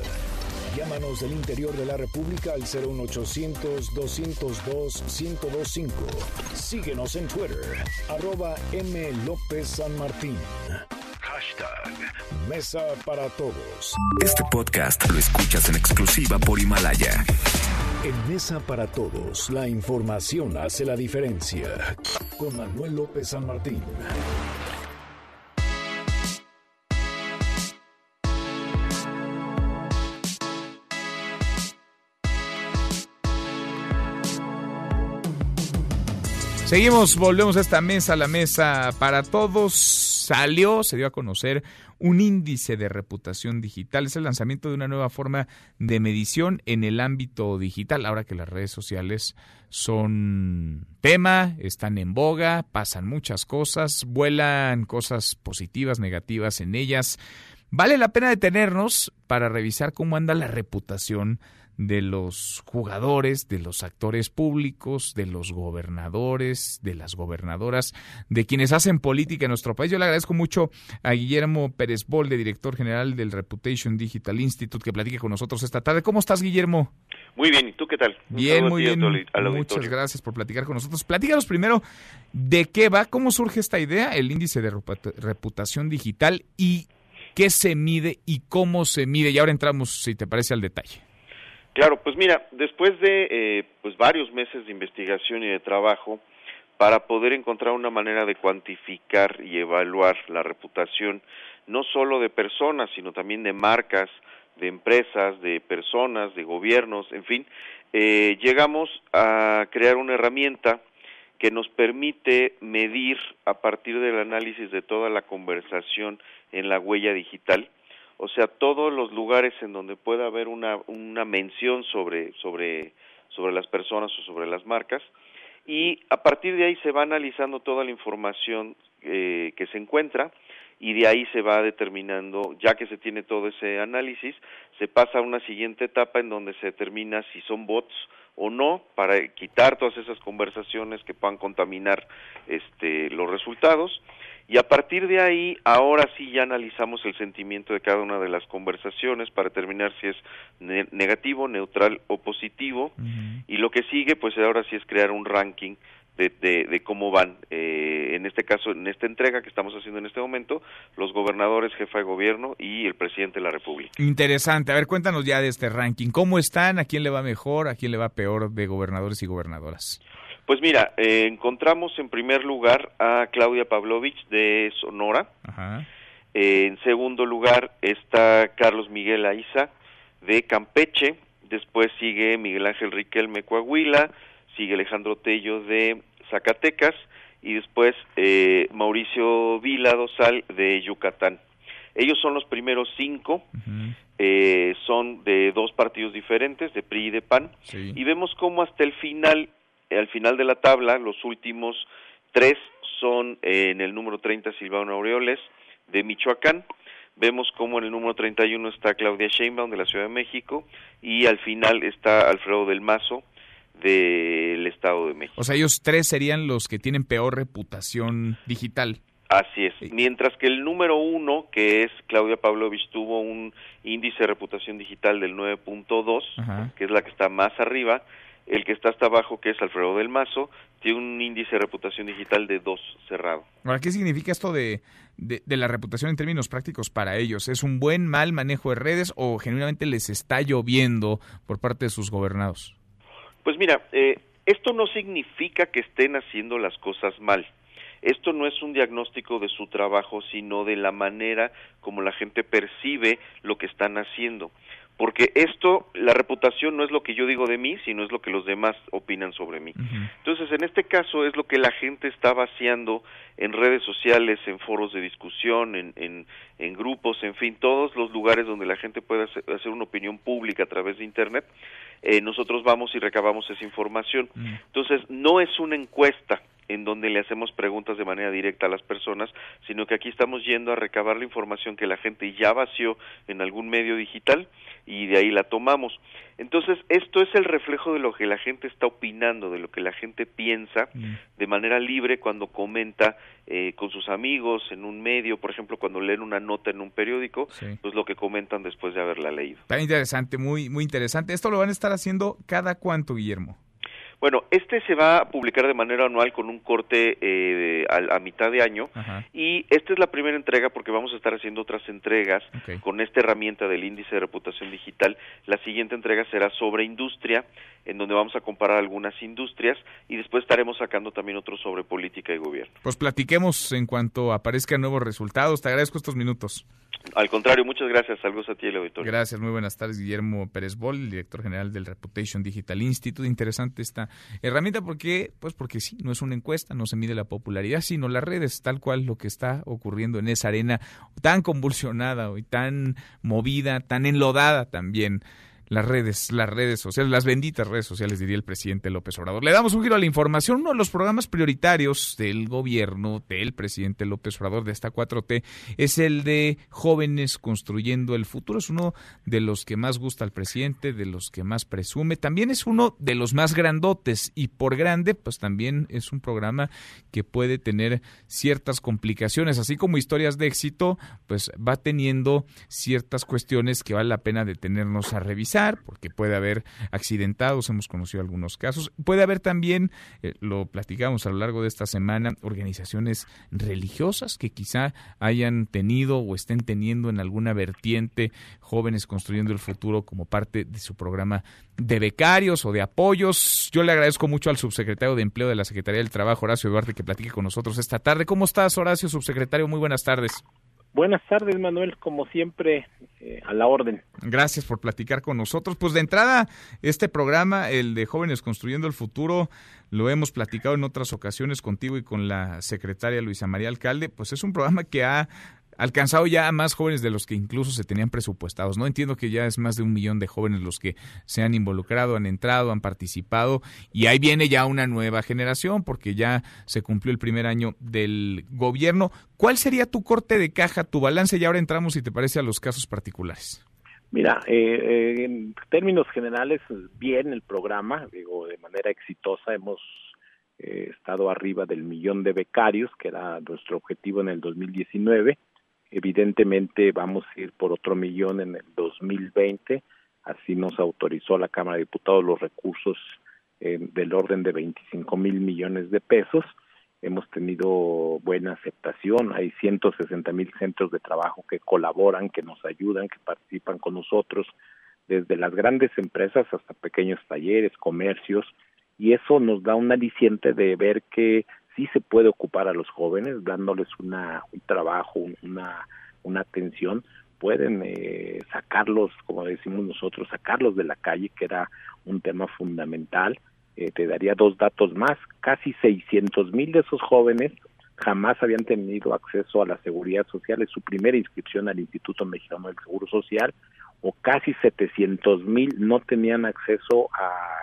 Llámanos del interior de la República al 01800-202-1025. Síguenos en Twitter, arroba M. López San Martín. Hashtag Mesa para Todos. Este podcast lo escuchas en exclusiva por Himalaya. En Mesa para Todos, la información hace la diferencia. Con Manuel López San Martín. Seguimos, volvemos a esta mesa, la mesa para todos. Salió, se dio a conocer un índice de reputación digital. Es el lanzamiento de una nueva forma de medición en el ámbito digital. Ahora que las redes sociales son tema, están en boga, pasan muchas cosas, vuelan cosas positivas, negativas en ellas. Vale la pena detenernos para revisar cómo anda la reputación de los jugadores, de los actores públicos, de los gobernadores, de las gobernadoras, de quienes hacen política en nuestro país. Yo le agradezco mucho a Guillermo Pérez Bolde, director general del Reputation Digital Institute, que platique con nosotros esta tarde. ¿Cómo estás, Guillermo? Muy bien, ¿y tú qué tal? Bien, muy bien. Muchas gracias por platicar con nosotros. Platícanos primero de qué va, cómo surge esta idea, el índice de reputa- reputación digital y qué se mide y cómo se mide. Y ahora entramos, si te parece, al detalle. Claro, pues mira, después de eh, pues varios meses de investigación y de trabajo para poder encontrar una manera de cuantificar y evaluar la reputación no solo de personas, sino también de marcas, de empresas, de personas, de gobiernos, en fin, eh, llegamos a crear una herramienta que nos permite medir a partir del análisis de toda la conversación en la huella digital, o sea, todos los lugares en donde pueda haber una, una mención sobre, sobre, sobre las personas o sobre las marcas, y a partir de ahí se va analizando toda la información eh, que se encuentra y de ahí se va determinando, ya que se tiene todo ese análisis, se pasa a una siguiente etapa en donde se determina si son bots o no para quitar todas esas conversaciones que puedan contaminar este, los resultados y a partir de ahí ahora sí ya analizamos el sentimiento de cada una de las conversaciones para determinar si es ne- negativo, neutral o positivo y lo que sigue pues ahora sí es crear un ranking de, de, de cómo van, eh, en este caso, en esta entrega que estamos haciendo en este momento, los gobernadores, jefa de gobierno y el presidente de la República. Interesante. A ver, cuéntanos ya de este ranking. ¿Cómo están? ¿A quién le va mejor? ¿A quién le va peor de gobernadores y gobernadoras? Pues mira, eh, encontramos en primer lugar a Claudia Pavlovich de Sonora, Ajá. Eh, en segundo lugar está Carlos Miguel Aiza de Campeche, después sigue Miguel Ángel Riquelme Coahuila, sigue Alejandro Tello de Zacatecas. Y después eh, Mauricio Vila Dosal de Yucatán. Ellos son los primeros cinco, eh, son de dos partidos diferentes, de PRI y de PAN, y vemos cómo hasta el final, al final de la tabla, los últimos tres son eh, en el número 30 Silvano Aureoles de Michoacán, vemos cómo en el número 31 está Claudia Sheinbaum de la Ciudad de México y al final está Alfredo del Mazo del Estado de México. O sea, ellos tres serían los que tienen peor reputación digital. Así es. Mientras que el número uno, que es Claudia Pavlovich, tuvo un índice de reputación digital del 9.2, que es la que está más arriba. El que está hasta abajo, que es Alfredo del Mazo, tiene un índice de reputación digital de 2 cerrado. Ahora, ¿qué significa esto de, de, de, la reputación en términos prácticos para ellos? ¿Es un buen, mal manejo de redes o genuinamente les está lloviendo por parte de sus gobernados? Pues mira, eh, esto no significa que estén haciendo las cosas mal. Esto no es un diagnóstico de su trabajo, sino de la manera como la gente percibe lo que están haciendo. Porque esto, la reputación no es lo que yo digo de mí, sino es lo que los demás opinan sobre mí. Entonces, en este caso es lo que la gente está vaciando en redes sociales, en foros de discusión, en, en, en grupos, en fin, todos los lugares donde la gente puede hacer, hacer una opinión pública a través de Internet, eh, nosotros vamos y recabamos esa información. Entonces, no es una encuesta, en donde le hacemos preguntas de manera directa a las personas, sino que aquí estamos yendo a recabar la información que la gente ya vació en algún medio digital y de ahí la tomamos. Entonces, esto es el reflejo de lo que la gente está opinando, de lo que la gente piensa de manera libre cuando comenta eh, con sus amigos en un medio, por ejemplo, cuando leen una nota en un periódico, pues lo que comentan después de haberla leído. Está interesante, muy, muy interesante. ¿Esto lo van a estar haciendo cada cuánto, Guillermo? Bueno, este se va a publicar de manera anual con un corte eh, a, a, mitad de año y esta es la primera entrega porque vamos a estar haciendo otras entregas okay. con esta herramienta del índice de reputación digital. La siguiente entrega será sobre industria, en donde vamos a comparar algunas industrias y después estaremos sacando también otros sobre política y gobierno. Pues platiquemos en cuanto aparezcan nuevos resultados. Te agradezco estos minutos. Al contrario, muchas gracias. Saludos a ti el auditorio. Gracias, muy buenas tardes. Guillermo Pérez Bol, director general del Reputation Digital Institute. Interesante esta herramienta porque, pues porque sí, no es una encuesta, no se mide la popularidad, sino las redes, tal cual lo que está ocurriendo en esa arena tan convulsionada y tan movida, tan enlodada también las redes, las redes sociales, las benditas redes sociales, diría el presidente López Obrador. Le damos un giro a la información. Uno de los programas prioritarios del gobierno del presidente López Obrador de esta 4T es el de jóvenes construyendo el futuro. Es uno de los que más gusta al presidente, de los que más presume. También es uno de los más grandotes y por grande, pues también es un programa que puede tener ciertas complicaciones, así como historias de éxito, pues va teniendo ciertas cuestiones que vale la pena detenernos a revisar porque puede haber accidentados, hemos conocido algunos casos. Puede haber también, eh, lo platicamos a lo largo de esta semana, organizaciones religiosas que quizá hayan tenido o estén teniendo en alguna vertiente jóvenes construyendo el futuro como parte de su programa de becarios o de apoyos. Yo le agradezco mucho al subsecretario de Empleo de la Secretaría del Trabajo, Horacio Duarte, que platique con nosotros esta tarde. ¿Cómo estás, Horacio, subsecretario? Muy buenas tardes. Buenas tardes, Manuel, como siempre, eh, a la orden. Gracias por platicar con nosotros. Pues de entrada, este programa, el de Jóvenes Construyendo el Futuro, lo hemos platicado en otras ocasiones contigo y con la secretaria Luisa María Alcalde, pues es un programa que ha alcanzado ya a más jóvenes de los que incluso se tenían presupuestados. No entiendo que ya es más de un millón de jóvenes los que se han involucrado, han entrado, han participado y ahí viene ya una nueva generación porque ya se cumplió el primer año del gobierno. ¿Cuál sería tu corte de caja, tu balance? Y ahora entramos, si te parece, a los casos particulares. Mira, eh, eh, en términos generales, bien el programa, digo, de manera exitosa hemos eh, estado arriba del millón de becarios, que era nuestro objetivo en el 2019 Evidentemente vamos a ir por otro millón en el 2020, así nos autorizó la Cámara de Diputados los recursos eh, del orden de 25 mil millones de pesos. Hemos tenido buena aceptación, hay 160 mil centros de trabajo que colaboran, que nos ayudan, que participan con nosotros, desde las grandes empresas hasta pequeños talleres, comercios, y eso nos da un aliciente de ver que sí se puede ocupar a los jóvenes dándoles una, un trabajo, una, una atención, pueden eh, sacarlos, como decimos nosotros, sacarlos de la calle, que era un tema fundamental. Eh, te daría dos datos más, casi 600 mil de esos jóvenes jamás habían tenido acceso a la seguridad social, es su primera inscripción al Instituto Mexicano del Seguro Social, o casi 700 mil no tenían acceso a,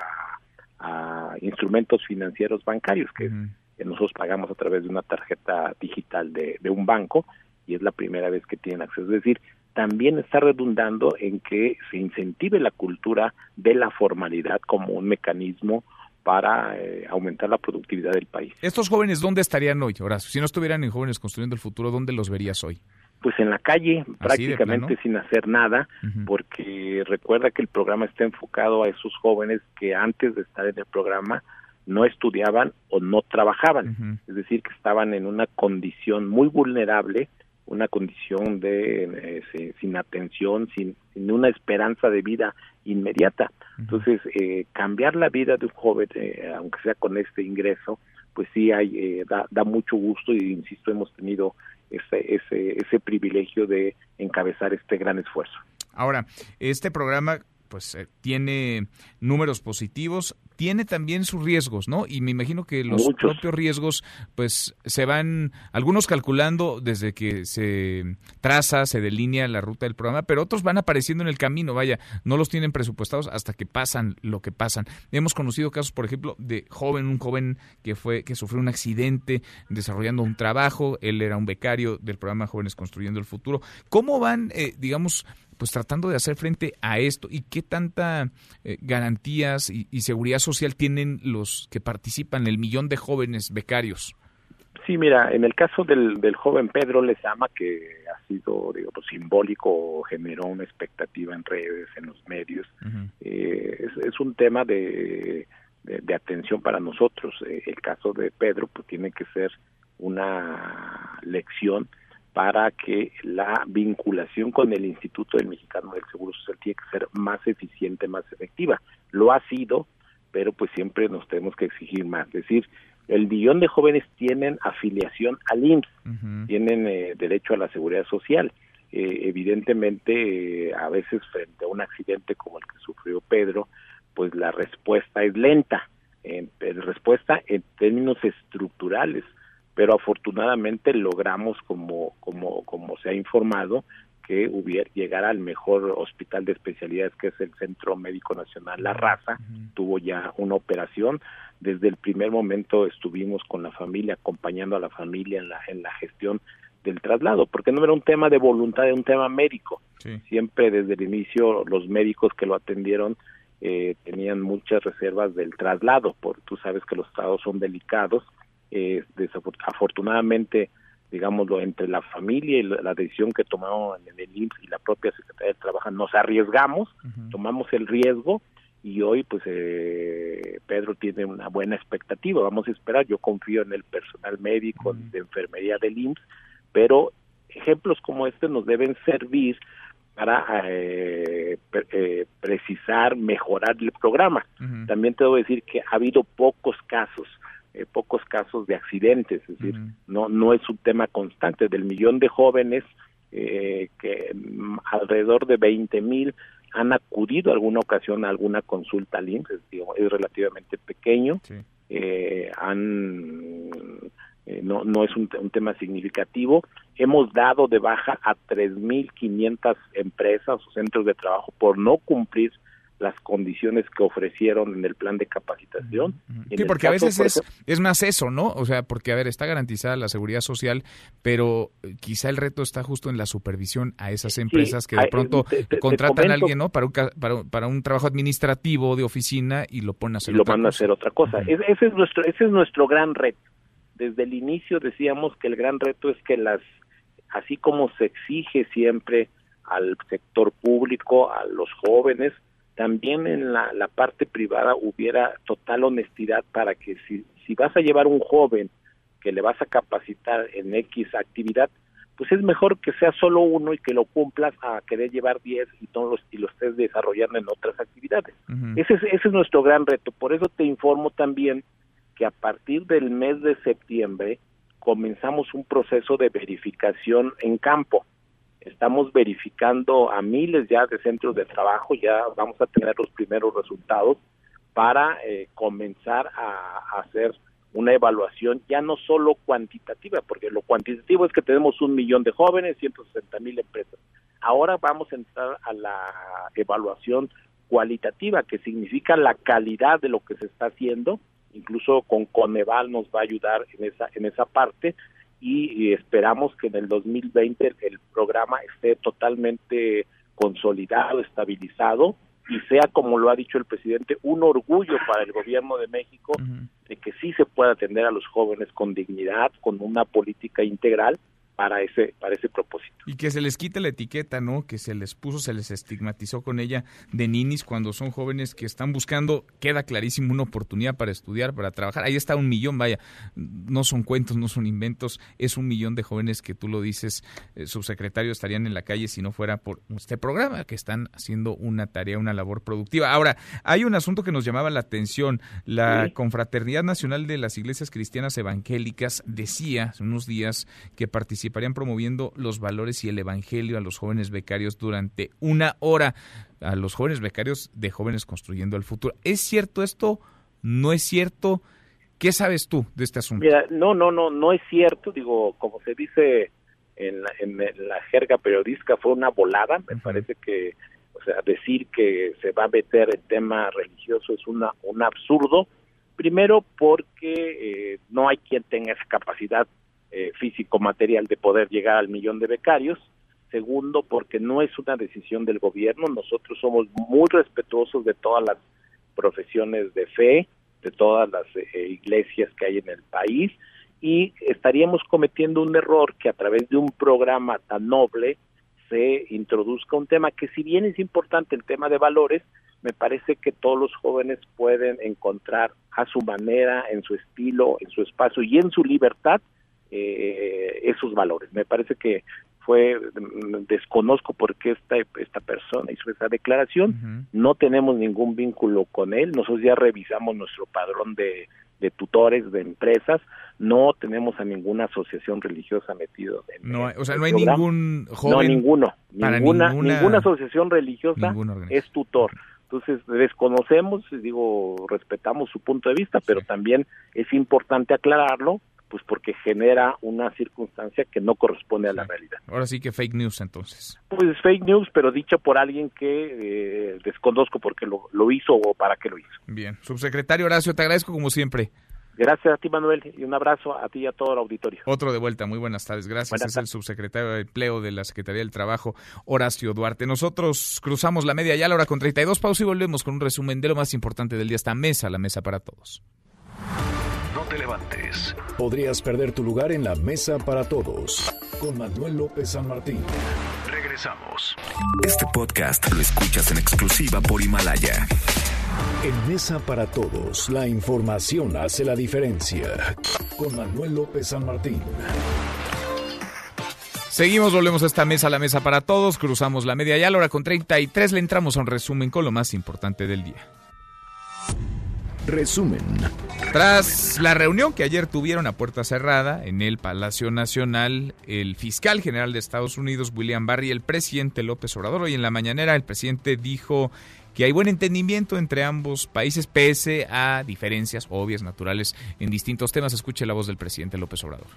instrumentos financieros bancarios que, que, nosotros pagamos a través de una tarjeta digital de, de un banco y es la primera vez que tienen acceso. Es decir, también está redundando en que se incentive la cultura de la formalidad como un mecanismo para eh, aumentar la productividad del país. ¿Estos jóvenes dónde estarían hoy, Horacio? Si no estuvieran en Jóvenes Construyendo el Futuro, ¿dónde los verías hoy? Pues en la calle, prácticamente sin hacer nada, uh -huh. porque recuerda que el programa está enfocado a esos jóvenes que antes de estar en el programa no estudiaban o no trabajaban, uh -huh. es decir, que estaban en una condición muy vulnerable una condición de eh, sin atención, sin, sin, una esperanza de vida inmediata. Entonces, eh, cambiar la vida de un joven, eh, aunque sea con este ingreso, pues sí hay, eh, da, da, mucho gusto y, insisto, hemos tenido ese, ese, ese privilegio de encabezar este gran esfuerzo. Ahora, este programa pues eh, tiene números positivos, tiene también sus riesgos, ¿no? Y me imagino que los Muchos. propios riesgos, pues se van, algunos calculando desde que se traza, se delinea la ruta del programa, pero otros van apareciendo en el camino, vaya, no los tienen presupuestados hasta que pasan lo que pasan. Hemos conocido casos, por ejemplo, de joven, un joven que fue, que sufrió un accidente desarrollando un trabajo, él era un becario del programa Jóvenes Construyendo el Futuro. ¿Cómo van, eh, digamos, pues tratando de hacer frente a esto y qué tanta eh, garantías y, y, seguridad social tienen los que participan, el millón de jóvenes becarios. Sí, mira, en el caso del, del joven Pedro Lezama, que ha sido, digo, pues, simbólico, generó una expectativa en redes, en los medios, uh -huh. eh, es, es, un tema de, de, de atención para nosotros. Eh, el caso de Pedro, pues tiene que ser una lección para que la vinculación con el Instituto del Mexicano del Seguro Social tiene que ser más eficiente, más efectiva. Lo ha sido, pero pues siempre nos tenemos que exigir más. Es decir, el millón de jóvenes tienen afiliación al IMSS, uh -huh. tienen eh, derecho a la seguridad social. Eh, evidentemente, eh, a veces frente a un accidente como el que sufrió Pedro, pues la respuesta es lenta. En, respuesta en términos estructurales pero afortunadamente logramos, como, como, como se ha informado, que hubiera, llegara al mejor hospital de especialidades que es el Centro Médico Nacional La Raza, uh -huh. tuvo ya una operación. Desde el primer momento estuvimos con la familia, acompañando a la familia en la, en la gestión del traslado, porque no era un tema de voluntad, era un tema médico. Sí. Siempre desde el inicio los médicos que lo atendieron eh, tenían muchas reservas del traslado, porque tú sabes que los estados son delicados eh, afortunadamente, digámoslo, entre la familia y la, decisión que tomamos en el IMSS y la propia Secretaría de Trabajo, nos arriesgamos, uh -huh. tomamos el riesgo y hoy pues eh, Pedro tiene una buena expectativa, vamos a esperar, yo confío en el personal médico, uh -huh. de enfermería del IMSS, pero ejemplos como este nos deben servir para eh, pre eh, precisar, mejorar el programa. Uh -huh. También te debo decir que ha habido pocos casos eh, pocos casos de accidentes, es decir, uh -huh. no no es un tema constante del millón de jóvenes eh, que mm, alrededor de 20 mil han acudido alguna ocasión a alguna consulta al IMSS, es, es relativamente pequeño, sí. eh, han eh, no, no es un, un, tema significativo. Hemos dado de baja a 3.500 empresas o centros de trabajo por no cumplir las condiciones que ofrecieron en el plan de capacitación. Sí, porque a veces es, es, más eso, ¿no? O sea, porque, a ver, está garantizada la seguridad social, pero quizá el reto está justo en la supervisión a esas empresas sí, que de pronto te, te, contratan te a alguien, ¿no? Para un, para, para, un trabajo administrativo de oficina y lo ponen a hacer y lo otra van a hacer otra cosa. Uh -huh. ese, es nuestro, ese es nuestro gran reto. Desde el inicio decíamos que el gran reto es que las, así como se exige siempre al sector público, a los jóvenes, también en la, la, parte privada hubiera total honestidad para que si, si vas a llevar un joven que le vas a capacitar en X actividad, pues es mejor que sea solo uno y que lo cumplas a querer llevar 10 y, los, y lo estés desarrollando en otras actividades. Uh -huh. ese, es, ese es nuestro gran reto. Por eso te informo también que a partir del mes de septiembre comenzamos un proceso de verificación en campo Estamos verificando a miles ya de centros de trabajo, ya vamos a tener los primeros resultados para eh, comenzar a, hacer una evaluación ya no solo cuantitativa, porque lo cuantitativo es que tenemos un millón de jóvenes, 160 mil empresas. Ahora vamos a entrar a la evaluación cualitativa, que significa la calidad de lo que se está haciendo, incluso con Coneval nos va a ayudar en esa, en esa parte, y, esperamos que en el 2020 el, programa esté totalmente consolidado, estabilizado y sea, como lo ha dicho el presidente, un orgullo para el gobierno de México de que sí se pueda atender a los jóvenes con dignidad, con una política integral para ese para ese propósito. Y que se les quite la etiqueta, ¿no? Que se les puso, se les estigmatizó con ella de ninis cuando son jóvenes que están buscando, queda clarísimo, una oportunidad para estudiar, para trabajar. Ahí está un millón, vaya, no son cuentos, no son inventos, es un millón de jóvenes que tú lo dices, eh, subsecretario, estarían en la calle si no fuera por este programa, que están haciendo una tarea, una labor productiva. Ahora, hay un asunto que nos llamaba la atención. La Confraternidad Nacional de las Iglesias Cristianas Evangélicas decía hace unos días que participa participarían promoviendo los valores y el evangelio a los jóvenes becarios durante una hora, a los jóvenes becarios de Jóvenes Construyendo el Futuro. ¿Es cierto esto? ¿No es cierto? ¿Qué sabes tú de este asunto? no, no, no, no es cierto. Digo, como se dice en la, en la jerga periodística, fue una volada. Me parece que, o sea, decir que se va a meter el tema religioso es una, un absurdo. Primero porque eh, no hay quien tenga esa capacidad eh, físico material de poder llegar al millón de becarios. Segundo, porque no es una decisión del gobierno. Nosotros somos muy respetuosos de todas las profesiones de fe, de todas las eh, iglesias que hay en el país y estaríamos cometiendo un error que a través de un programa tan noble se introduzca un tema que si bien es importante el tema de valores, me parece que todos los jóvenes pueden encontrar a su manera, en su estilo, en su espacio y en su libertad eh, esos valores. Me parece que fue mm, desconozco por qué esta esta persona hizo esa declaración. No tenemos ningún vínculo con él. Nosotros ya revisamos nuestro padrón de, de tutores de empresas. No tenemos a ninguna asociación religiosa metido. En, no, o sea, no hay ningún joven. No, ninguno. Ninguna, ninguna, asociación religiosa es tutor. Entonces, desconocemos, digo, respetamos su punto de vista, pero también es importante aclararlo pues porque genera una circunstancia que no corresponde a la realidad. Ahora sí que fake news entonces. Pues fake news, pero dicho por alguien que eh, desconozco por qué lo, lo hizo o para qué lo hizo. Bien, subsecretario Horacio, te agradezco como siempre. Gracias a ti, Manuel, y un abrazo a ti y a todo el auditorio. Otro de vuelta, muy buenas tardes. Gracias. es el subsecretario de Empleo de la Secretaría del Trabajo, Horacio Duarte. Nosotros cruzamos la media ya a la hora con 32 pausas y volvemos con un resumen de lo más importante del día. Esta mesa, la mesa para todos te levantes. Podrías perder tu lugar en la mesa para todos. Con Manuel López San Martín. Regresamos. Este podcast lo escuchas en exclusiva por Himalaya. En Mesa para Todos, la información hace la diferencia. Con Manuel López San Martín. Seguimos, volvemos a esta mesa, la mesa para todos, cruzamos la media y a la hora con 33 le entramos a un resumen con lo más importante del día. Resumen. Tras la reunión que ayer tuvieron a puerta cerrada en el Palacio Nacional, el fiscal general de Estados Unidos, William Barr, y el presidente López Obrador, hoy en la mañanera el presidente dijo que hay buen entendimiento entre ambos países pese a diferencias obvias, naturales, en distintos temas. Escuche la voz del presidente López Obrador.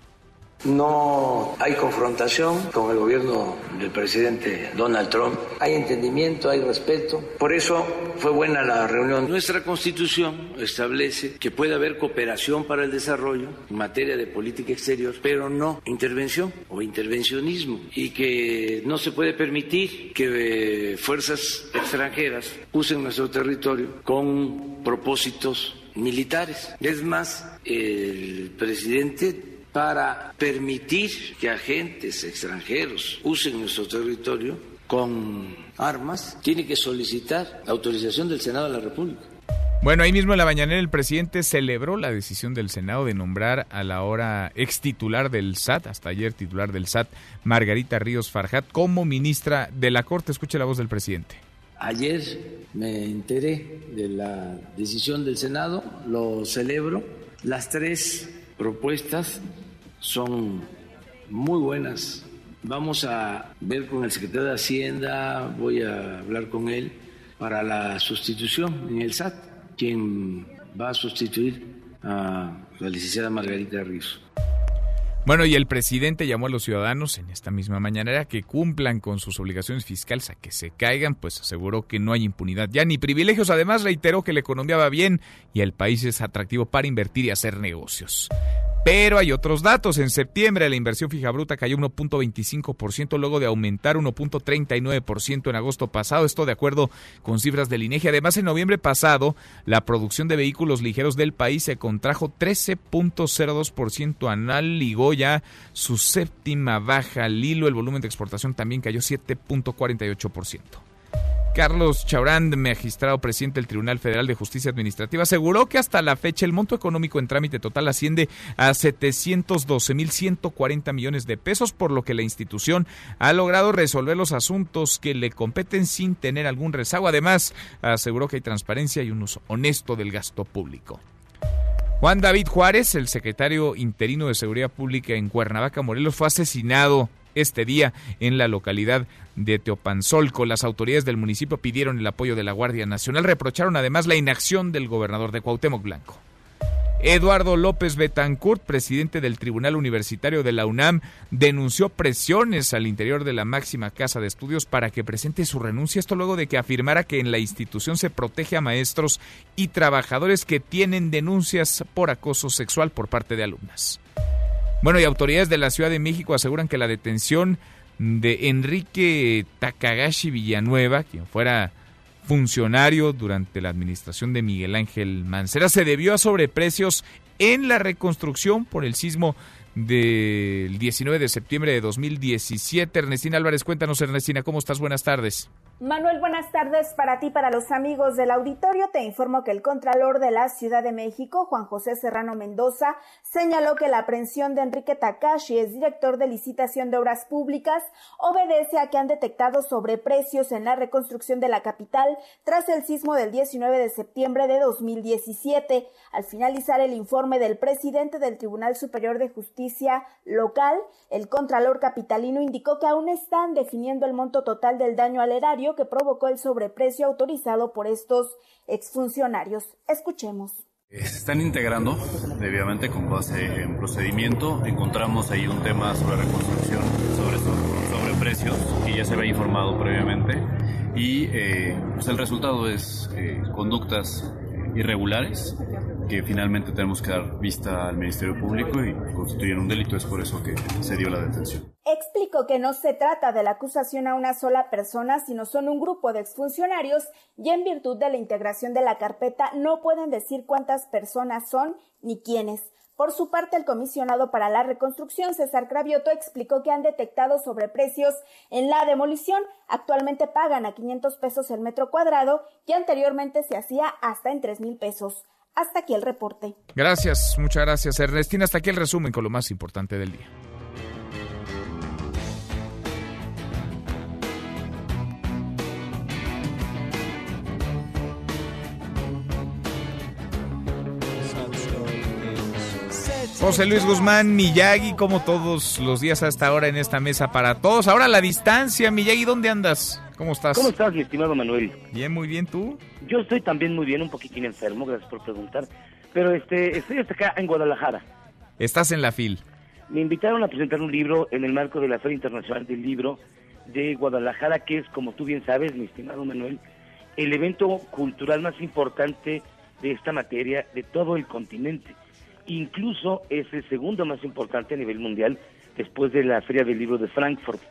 No hay confrontación con el gobierno del presidente Donald Trump. Hay entendimiento, hay respeto. Por eso fue buena la reunión. Nuestra constitución establece que puede haber cooperación para el desarrollo en materia de política exterior, pero no intervención o intervencionismo. Y que no se puede permitir que fuerzas extranjeras usen nuestro territorio con propósitos militares. Es más, el presidente para permitir que agentes extranjeros usen nuestro territorio con armas, tiene que solicitar autorización del Senado de la República. Bueno, ahí mismo en la mañanera el presidente celebró la decisión del Senado de nombrar a la ahora ex titular del SAT, hasta ayer titular del SAT, Margarita Ríos Farjat, como ministra de la Corte. Escuche la voz del presidente. Ayer me enteré de la decisión del Senado, lo celebro. Las tres propuestas son muy buenas Vamos a ver con el secretario de Hacienda, voy a hablar con él para la sustitución en el SAT, quien va a sustituir a la licenciada Margarita Ríos. Bueno, y el presidente llamó a los ciudadanos en esta misma mañanera que cumplan con sus obligaciones fiscales a que se caigan, pues aseguró que no hay impunidad ya ni privilegios. Además, reiteró que la economía va bien y el país es atractivo para invertir y hacer negocios. Pero hay otros datos. En septiembre la inversión fija bruta cayó 1.25% luego de aumentar 1.39% en agosto pasado. Esto de acuerdo con cifras del INEGI. Además, en noviembre pasado la producción de vehículos ligeros del país se contrajo 13.02% anual. Ligó ya su séptima baja al hilo. El volumen de exportación también cayó 7.48%. Carlos Chaurán, magistrado presidente del Tribunal Federal de Justicia Administrativa, aseguró que hasta la fecha el monto económico en trámite total asciende a 712.140 millones de pesos, por lo que la institución ha logrado resolver los asuntos que le competen sin tener algún rezago. Además, aseguró que hay transparencia y un uso honesto del gasto público. Juan David Juárez, el secretario interino de Seguridad Pública en Cuernavaca, Morelos, fue asesinado este día en la localidad de Teopanzolco. Las autoridades del municipio pidieron el apoyo de la Guardia Nacional, reprocharon además la inacción del gobernador de Cuauhtémoc Blanco. Eduardo López Betancourt, presidente del Tribunal Universitario de la UNAM, denunció presiones al interior de la máxima casa de estudios para que presente su renuncia. Esto luego de que afirmara que en la institución se protege a maestros y trabajadores que tienen denuncias por acoso sexual por parte de alumnas. Bueno, y autoridades de la Ciudad de México aseguran que la detención de Enrique Takagashi Villanueva, quien fuera funcionario durante la administración de Miguel Ángel Mancera, se debió a sobreprecios en la reconstrucción por el sismo del 19 de septiembre de 2017. Ernestina Álvarez, cuéntanos, Ernestina, ¿cómo estás? Buenas tardes. Manuel, buenas tardes para ti, para los amigos del auditorio. Te informo que el Contralor de la Ciudad de México, Juan José Serrano Mendoza, señaló que la aprehensión de Enrique Takashi, es director de licitación de obras públicas, obedece a que han detectado sobreprecios en la reconstrucción de la capital tras el sismo del 19 de septiembre de 2017. Al finalizar el informe del presidente del Tribunal Superior de Justicia local, el Contralor capitalino indicó que aún están definiendo el monto total del daño al erario que provocó el sobreprecio autorizado por estos exfuncionarios. Escuchemos. Se están integrando debidamente con base en procedimiento. Encontramos ahí un tema sobre reconstrucción, sobre, sobre precios, que ya se había informado previamente. Y eh, pues el resultado es eh, conductas irregulares que finalmente tenemos que dar vista al Ministerio Público y constituyen un delito. Es por eso que se dio la detención. Explicó que no se trata de la acusación a una sola persona, sino son un grupo de exfuncionarios y en virtud de la integración de la carpeta no pueden decir cuántas personas son ni quiénes. Por su parte, el comisionado para la reconstrucción, César Cravioto, explicó que han detectado sobreprecios en la demolición. Actualmente pagan a 500 pesos el metro cuadrado y anteriormente se hacía hasta en 3 mil pesos. Hasta aquí el reporte. Gracias, muchas gracias, Ernestina. Hasta aquí el resumen con lo más importante del día. José Luis Guzmán, Miyagi, como todos los días hasta ahora en esta mesa para todos. Ahora la distancia, Miyagi, ¿dónde andas? ¿Cómo estás? ¿Cómo estás, mi estimado Manuel? Bien, muy bien, ¿tú? Yo estoy también muy bien, un poquitín enfermo, gracias por preguntar. Pero este, estoy hasta acá en Guadalajara. Estás en la FIL. Me invitaron a presentar un libro en el marco de la Feria Internacional del Libro de Guadalajara, que es, como tú bien sabes, mi estimado Manuel, el evento cultural más importante de esta materia de todo el continente. Incluso es el segundo más importante a nivel mundial después de la Feria del Libro de Frankfurt.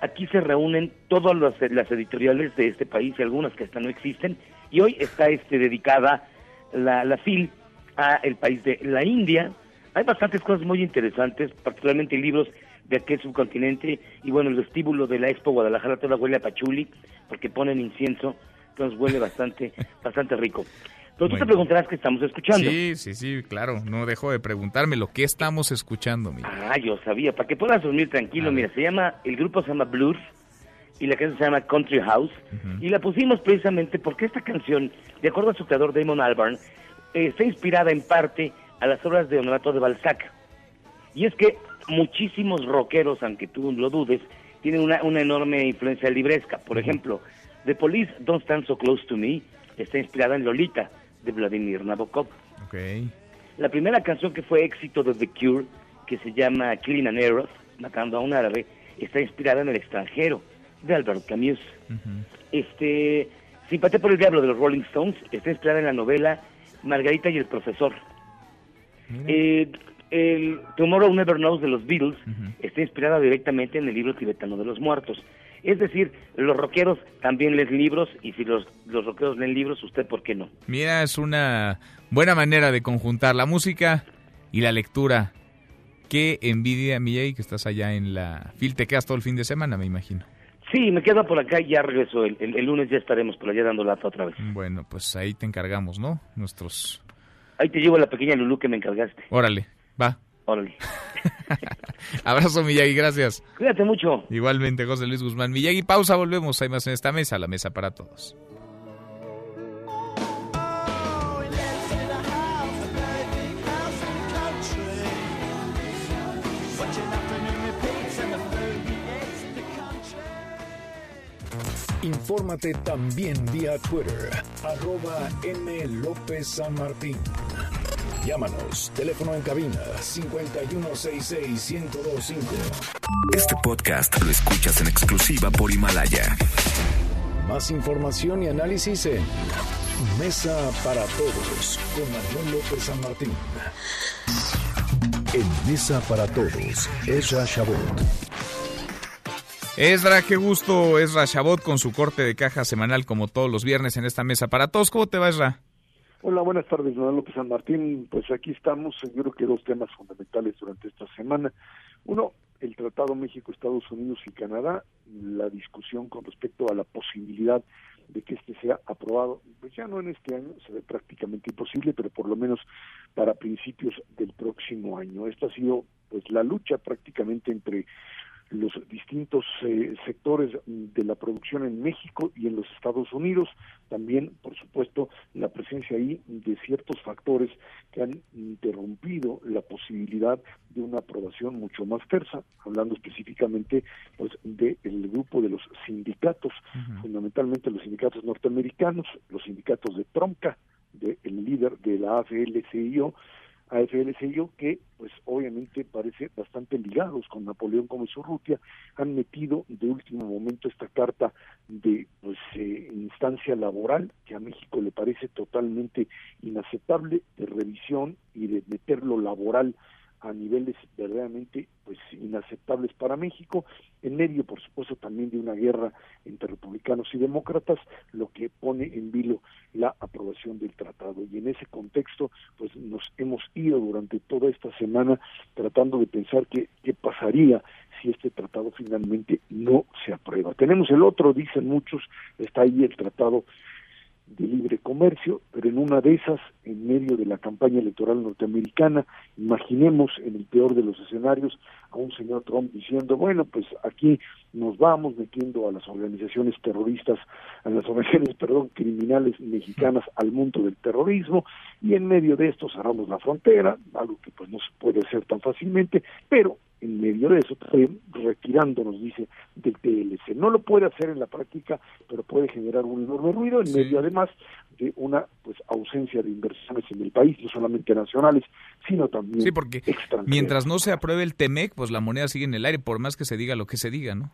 Aquí se reúnen todas las, las, editoriales de este país y algunas que hasta no existen. Y hoy está este dedicada la, la FIL a el país de la India. Hay bastantes cosas muy interesantes, particularmente libros de aquel subcontinente. Y bueno, el vestíbulo de la Expo Guadalajara toda huele a pachuli, porque ponen incienso, entonces huele bastante, *laughs* bastante rico. Pero tú te preguntarás qué estamos escuchando. Sí, sí, sí, claro. No dejo de preguntarme lo que estamos escuchando. Mira. Ah, yo sabía. Para que puedas dormir tranquilo, mira, se llama, el grupo se llama Blues y la canción se llama Country House. Uh -huh. Y la pusimos precisamente porque esta canción, de acuerdo a su creador Damon Albarn, eh, está inspirada en parte a las obras de Honorato de Balzac. Y es que muchísimos rockeros, aunque tú lo dudes, tienen una, una enorme influencia libresca. Por ejemplo, The Police Don't Stand So Close to Me está inspirada en Lolita de Vladimir Nabokov. Okay. La primera canción que fue éxito de The Cure, que se llama Clean and Earth, matando a un árabe, está inspirada en El extranjero de Albert Camus. Este, Simpatía por el Diablo de los Rolling Stones está inspirada en la novela Margarita y el Profesor. Eh, el Tomorrow Never Knows de los Beatles está inspirada directamente en el libro tibetano de los muertos. Es decir, los rockeros también leen libros y si los, los rockeros leen libros, ¿usted por qué no? Mira, es una buena manera de conjuntar la música y la lectura. Qué envidia, Miyagi, que estás allá en la FIL. Te quedas todo el fin de semana, me imagino. Sí, me quedo por acá y ya regreso. El, el, lunes ya estaremos por allá dando lata otra vez. Bueno, pues ahí te encargamos, ¿no? Nuestros... Ahí te llevo la pequeña Lulú que me encargaste. Órale, va. Órale. *laughs* Abrazo, Miyagi, gracias. Cuídate mucho. Igualmente, José Luis Guzmán. Miyagi, pausa, volvemos. Hay más en esta mesa, la mesa para todos. Infórmate también vía Twitter, arroba M. López San Martín. Llámanos, teléfono en cabina 5166-1025. Este podcast lo escuchas en exclusiva por Himalaya. Más información y análisis en Mesa para Todos con Manuel López San Martín. En Mesa para Todos, Ezra Shabot. Ezra, qué gusto, Ezra Shabot con su corte de caja semanal como todos los viernes en esta mesa para todos. ¿Cómo te va, Ezra? Hola, buenas tardes, Manuel López San Martín. Pues aquí estamos. Yo creo que dos temas fundamentales durante esta semana. Uno, el Tratado México-Estados Unidos y Canadá, la discusión con respecto a la posibilidad de que este sea aprobado, pues ya no en este año, se ve prácticamente imposible, pero por lo menos para principios del próximo año. Esta ha sido pues la lucha prácticamente entre los distintos eh, sectores de la producción en México y en los Estados Unidos, también, por supuesto, la presencia ahí de ciertos factores que han interrumpido la posibilidad de una aprobación mucho más tersa, hablando específicamente pues del grupo de los sindicatos, fundamentalmente los sindicatos norteamericanos, los sindicatos de Tronca, del líder de la AFL-CIO, AFL-CIO que pues obviamente parece bastante ligados con Napoleón Gómez Urrutia, han metido de último momento esta carta de pues eh, instancia laboral que a México le parece totalmente inaceptable de revisión y de meterlo laboral a niveles verdaderamente pues inaceptables para México, en medio por supuesto también de una guerra entre republicanos y demócratas, lo que pone en vilo la aprobación del tratado. Y en ese contexto, pues nos hemos ido durante toda esta semana tratando de pensar qué, qué pasaría si este tratado finalmente no se aprueba. Tenemos el otro, dicen muchos, está ahí el tratado de libre comercio, pero en una de esas, en medio de la campaña electoral norteamericana, imaginemos en el peor de los escenarios a un señor Trump diciendo, bueno, pues aquí nos vamos metiendo a las organizaciones terroristas, a las *laughs* organizaciones, perdón, criminales mexicanas al mundo del terrorismo, y en medio de esto cerramos la frontera, algo que pues no se puede hacer tan fácilmente, pero en medio de eso, también retirándonos, dice, del TLC. No lo puede hacer en la práctica, pero puede generar un enorme ruido en medio, además, de una pues ausencia de inversiones en el país, no solamente nacionales, sino también sí, porque Mientras no se apruebe el TEMEC, pues la moneda sigue en el aire, por más que se diga lo que se diga, ¿no?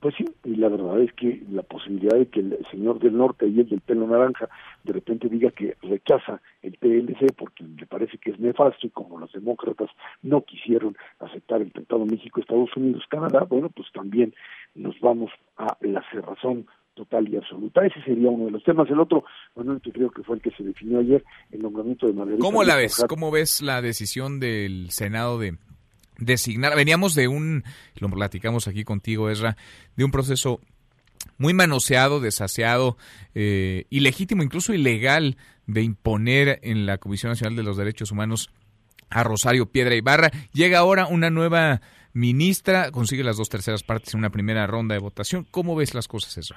Pues sí, y la verdad es que la posibilidad de que el señor del norte y el del pelo naranja de repente diga que rechaza el TLC porque le parece que es nefasto y como los demócratas no quisieron aceptar el Tratado México-Estados Unidos-Canadá, bueno, pues también nos vamos a la cerrazón total y absoluta. Ese sería uno de los temas. El otro, bueno, yo creo que fue el que se definió ayer, el nombramiento de Margarita. ¿Cómo la ves? ¿Cómo ves la decisión del Senado de designar, veníamos de un, lo platicamos aquí contigo, Ezra, de un proceso muy manoseado, desaseado, eh, ilegítimo, incluso ilegal, de imponer en la Comisión Nacional de los Derechos Humanos a Rosario Piedra Ibarra. Llega ahora una nueva ministra, consigue las dos terceras partes en una primera ronda de votación. ¿Cómo ves las cosas, eso?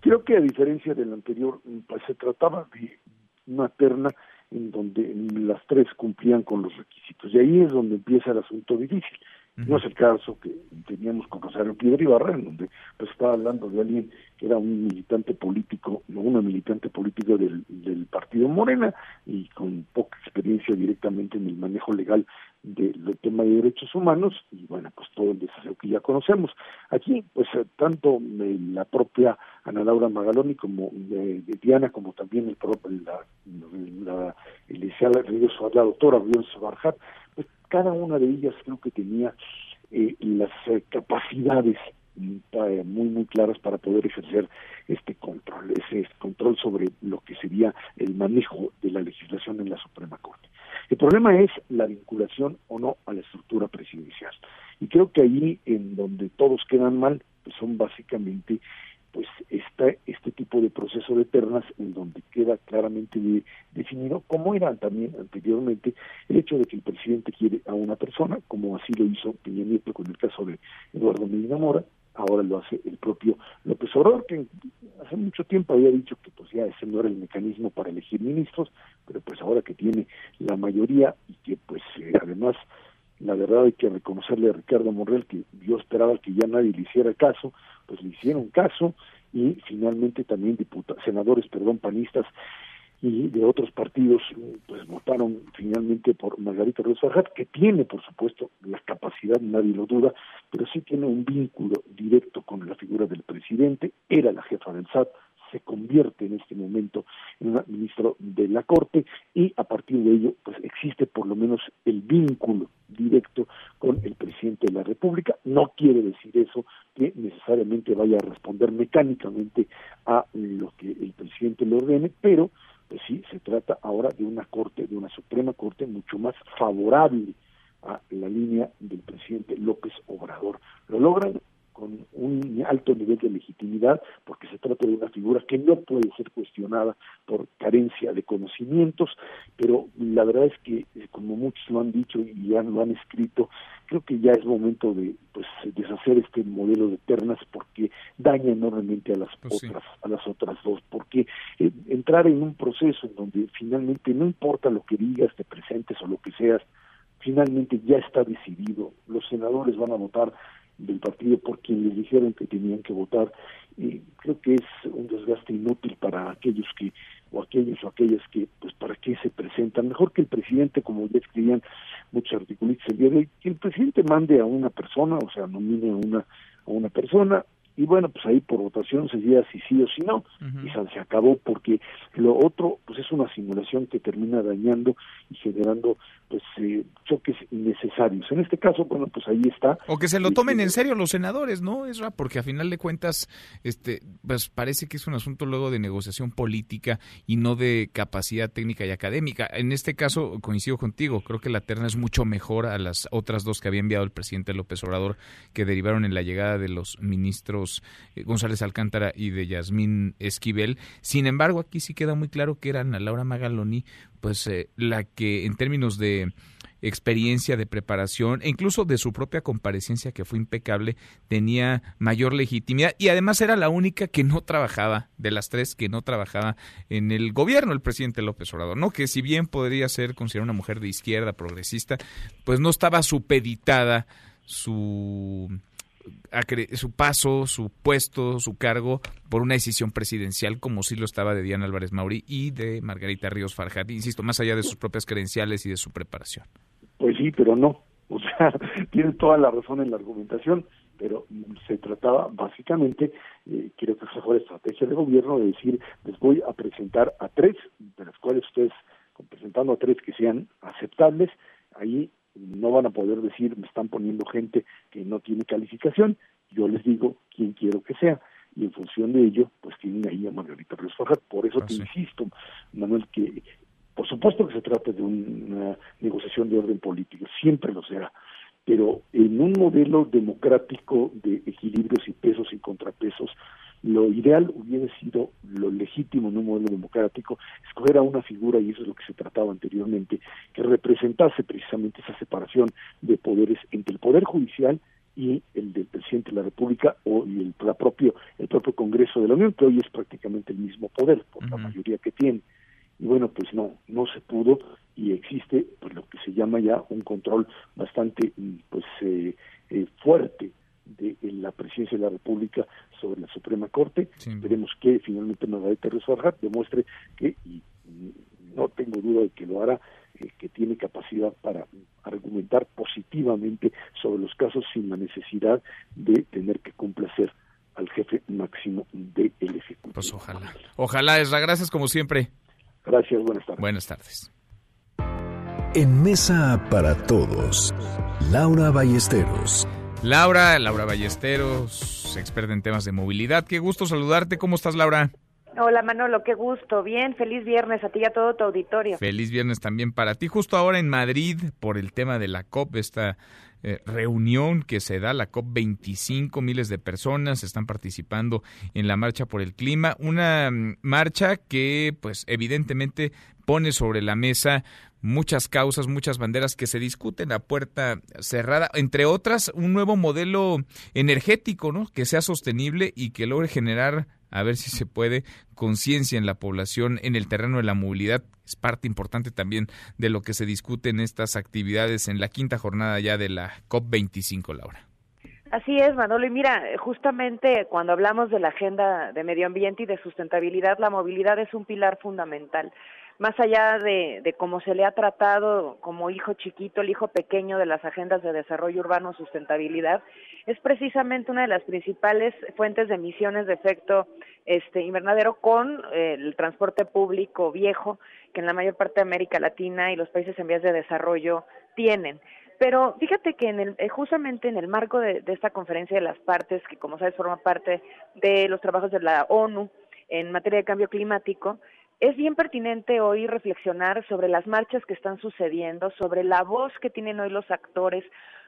Creo que a diferencia del anterior, pues se trataba de una terna en donde las tres cumplían con los requisitos. Y ahí es donde empieza el asunto difícil. No es el caso que teníamos con Rosario Piedra Ibarra, en donde pues estaba hablando de alguien que era un militante político, no una militante política del, del partido Morena y con poca experiencia directamente en el manejo legal del tema de derechos humanos y bueno, pues todo el desafío que ya conocemos. Aquí, pues eh, tanto eh, la propia Ana Laura Magaloni como eh, Diana, como también el propio, la, la, la doctora Ríos Barjat, pues cada una de ellas creo que tenía eh, las eh, capacidades mm, muy muy claras para poder ejercer este control, ese control sobre lo que sería el manejo de la legislación en la Suprema Corte. El problema es la vinculación o no a la estructura presidencial. Y creo que ahí en donde todos quedan mal, pues son básicamente pues está este tipo de proceso de ternas en donde queda claramente definido, como era también anteriormente, el hecho de que el presidente quiere a una persona, como así lo hizo Peña Nieto con el caso de Eduardo Medina Mora, ahora lo hace el propio López Obrador, que hace mucho tiempo había dicho que pues ya ese no era el mecanismo para elegir ministros, pero pues ahora que tiene la mayoría y que pues eh, además la verdad hay que reconocerle a Ricardo Monreal que yo esperaba que ya nadie le hiciera caso, pues le hicieron caso y finalmente también diputados, senadores, perdón, panistas y de otros partidos pues votaron finalmente por Margarita Rosa que tiene por supuesto la capacidad, nadie lo duda, pero sí tiene un vínculo directo con la figura del presidente, era la jefa del SAT, se convierte en este momento en un ministro de la Corte y a partir de ello pues existe por lo menos el vínculo directo con el presidente de la República. No quiere decir eso que necesariamente vaya a responder mecánicamente a lo que el presidente le ordene, pero pues sí se trata ahora de una corte, de una Suprema Corte mucho más favorable a la línea del presidente López Obrador. Lo logran con un alto nivel de legitimidad, porque se trata de una figura que no puede ser cuestionada por carencia de conocimientos, pero la verdad es que, eh, como muchos lo han dicho y ya lo han escrito, creo que ya es momento de pues deshacer este modelo de ternas porque daña enormemente a las pues otras a las otras dos porque eh, entrar en un proceso en donde finalmente no importa lo que digas te presentes o lo que seas finalmente ya está decidido los senadores van a votar del partido por quien les dijeron que tenían que votar. Y creo que es un desgaste inútil para aquellos que o aquellos o aquellas que pues para qué se presentan mejor que el presidente como ya escribían muchos articulistas el que el presidente mande a una persona o sea nomine a una a una persona y bueno, pues ahí por votación se diría si sí o si no, y se acabó porque lo otro pues es una simulación que termina dañando y generando pues eh, choques innecesarios. En este caso, bueno, pues ahí está. O que se lo tomen en serio los senadores, ¿no, Esra? Porque a final de cuentas, este, pues parece que es un asunto luego de negociación política y no de capacidad técnica y académica. En este caso, coincido contigo, creo que la terna es mucho mejor a las otras dos que había enviado el presidente López Obrador, que derivaron en la llegada de los ministros eh, González Alcántara y de Yasmín Esquivel. Sin embargo, aquí sí queda muy claro que eran a Laura Magaloni pues eh, la que en términos de experiencia de preparación e incluso de su propia comparecencia que fue impecable tenía mayor legitimidad y además era la única que no trabajaba de las tres que no trabajaba en el gobierno el presidente López Obrador no que si bien podría ser considerada una mujer de izquierda progresista pues no estaba supeditada su su paso, su puesto, su cargo por una decisión presidencial como sí lo estaba de Diana Álvarez Mauri y de Margarita Ríos Farjat, insisto, más allá de sus propias credenciales y de su preparación. Pues sí, pero no, o sea, *laughs* tiene toda la razón en la argumentación, pero se trataba básicamente, eh, creo que esa fue la estrategia de gobierno, de decir, les voy a presentar a tres, de las cuales ustedes, presentando a tres que sean aceptables, ahí no van a poder decir me están poniendo gente que no tiene calificación, yo les digo quién quiero que sea. Y en función de ello pues tienen ahí a Margarita Pérez por eso te insisto Manuel que por supuesto que se trata de una negociación de orden político, siempre lo será, pero en un modelo democrático de equilibrios y pesos y contrapesos, lo ideal hubiera sido lo legítimo en un modelo democrático, escoger a una figura, y eso es lo que se trataba anteriormente, que representase precisamente esa separación de poderes entre el Poder Judicial y el del presidente de la República o el, la propio, el propio Congreso de la Unión, que hoy es prácticamente el mismo poder, por la mayoría que tiene. Y bueno, pues no, no se pudo, y existe pues lo que se llama ya un control bastante pues eh, eh, fuerte de la presidencia de la República sobre la Suprema Corte. Veremos que finalmente Margarita Rosa demuestre que, y no tengo duda de que lo hará, eh, que tiene capacidad para argumentar positivamente sobre los casos sin la necesidad de tener que complacer al jefe máximo del Ejecutivo. Pues ojalá. Ojalá, Esra. Gracias como siempre. Gracias, buenas tardes. Buenas tardes. En Mesa para Todos, Laura Ballesteros. Laura, Laura Ballesteros, experta en temas de movilidad. Qué gusto saludarte. ¿Cómo estás, Laura? Hola Manolo, qué gusto. Bien, feliz viernes a ti y a todo tu auditorio. Feliz viernes también para ti. Justo ahora en Madrid, por el tema de la COP, esta eh, reunión que se da, la COP25, miles de personas están participando en la marcha por el clima. Una mm, marcha que, pues, evidentemente pone sobre la mesa muchas causas, muchas banderas que se discuten a puerta cerrada, entre otras un nuevo modelo energético, ¿no? Que sea sostenible y que logre generar a ver si se puede, conciencia en la población en el terreno de la movilidad. Es parte importante también de lo que se discute en estas actividades en la quinta jornada ya de la COP25, Laura. Así es, Manolo. Y mira, justamente cuando hablamos de la agenda de medio ambiente y de sustentabilidad, la movilidad es un pilar fundamental más allá de, cómo se le ha tratado como hijo chiquito, el hijo pequeño de las agendas de desarrollo urbano, sustentabilidad, es precisamente una de las principales fuentes de emisiones de efecto este invernadero con eh, el transporte público viejo que en la mayor parte de América Latina y los países en vías de desarrollo tienen. Pero fíjate que en el, eh, justamente en el marco de, de esta conferencia de las partes, que como sabes forma parte de los trabajos de la ONU en materia de cambio climático, es bien pertinente hoy reflexionar sobre las marchas que están sucediendo, sobre la voz que tienen hoy los actores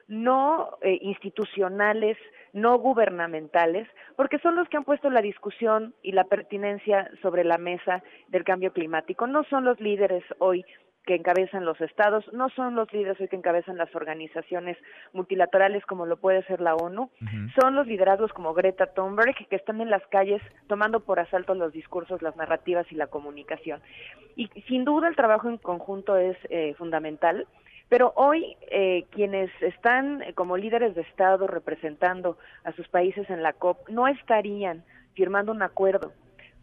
no eh, institucionales, no gubernamentales, porque son los que han puesto la discusión y la pertinencia sobre la mesa del cambio climático. No son los líderes hoy que encabezan los estados, no son los líderes hoy que encabezan las organizaciones multilaterales como lo puede ser la ONU, son los liderazgos como Greta Thunberg que están en las calles tomando por asalto los discursos, las narrativas y la comunicación. Y sin duda el trabajo en conjunto es eh, fundamental. Pero hoy eh, quienes están como líderes de Estado representando a sus países en la COP no estarían firmando un acuerdo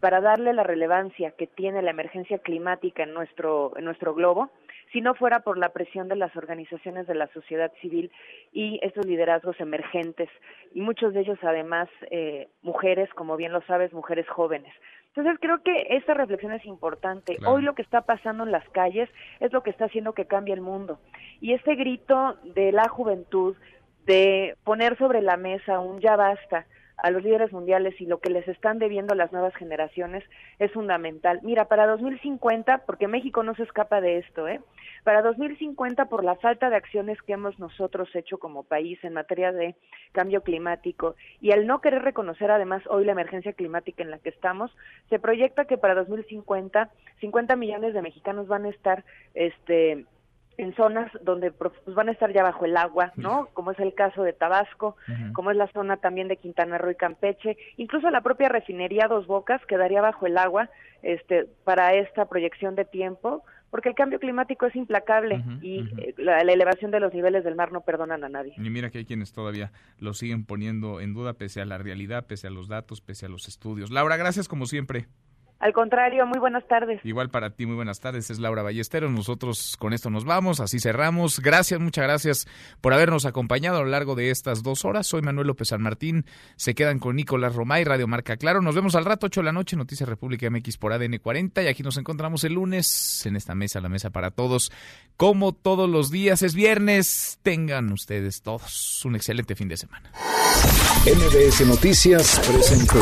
para darle la relevancia que tiene la emergencia climática en nuestro, en nuestro globo, si no fuera por la presión de las organizaciones de la sociedad civil y estos liderazgos emergentes, y muchos de ellos además eh, mujeres, como bien lo sabes, mujeres jóvenes. Entonces creo que esta reflexión es importante. Hoy lo que está pasando en las calles es lo que está haciendo que cambie el mundo. Y este grito de la juventud, de poner sobre la mesa un ya basta, a los líderes mundiales y lo que les están debiendo las nuevas generaciones es fundamental. Mira, para 2050, porque México no se escapa de esto, ¿eh? Para 2050, por la falta de acciones que hemos nosotros hecho como país en materia de cambio climático y al no querer reconocer además hoy la emergencia climática en la que estamos, se proyecta que para 2050 50 millones de mexicanos van a estar este en zonas donde pues, van a estar ya bajo el agua, ¿no? Como es el caso de Tabasco, como es la zona también de Quintana Roo y Campeche, incluso la propia refinería Dos Bocas quedaría bajo el agua este para esta proyección de tiempo, porque el cambio climático es implacable y eh, la, elevación de los niveles del mar no perdonan a nadie. Y mira que hay quienes todavía lo siguen poniendo en duda pese a la realidad, pese a los datos, pese a los estudios. Laura, gracias como siempre. Al contrario, muy buenas tardes. Igual para ti, muy buenas tardes. Es Laura Ballesteros. Nosotros con esto nos vamos, así cerramos. Gracias, muchas gracias por habernos acompañado a lo largo de estas dos horas. Soy Manuel López San Martín. Se quedan con Nicolás Romay, Radio Marca Claro. Nos vemos al rato, 8 de la noche, Noticias República MX por ADN 40. Y aquí nos encontramos el lunes en esta mesa, la mesa para todos. Como todos los días, es viernes. Tengan ustedes todos un excelente fin de semana. MBS Noticias presentó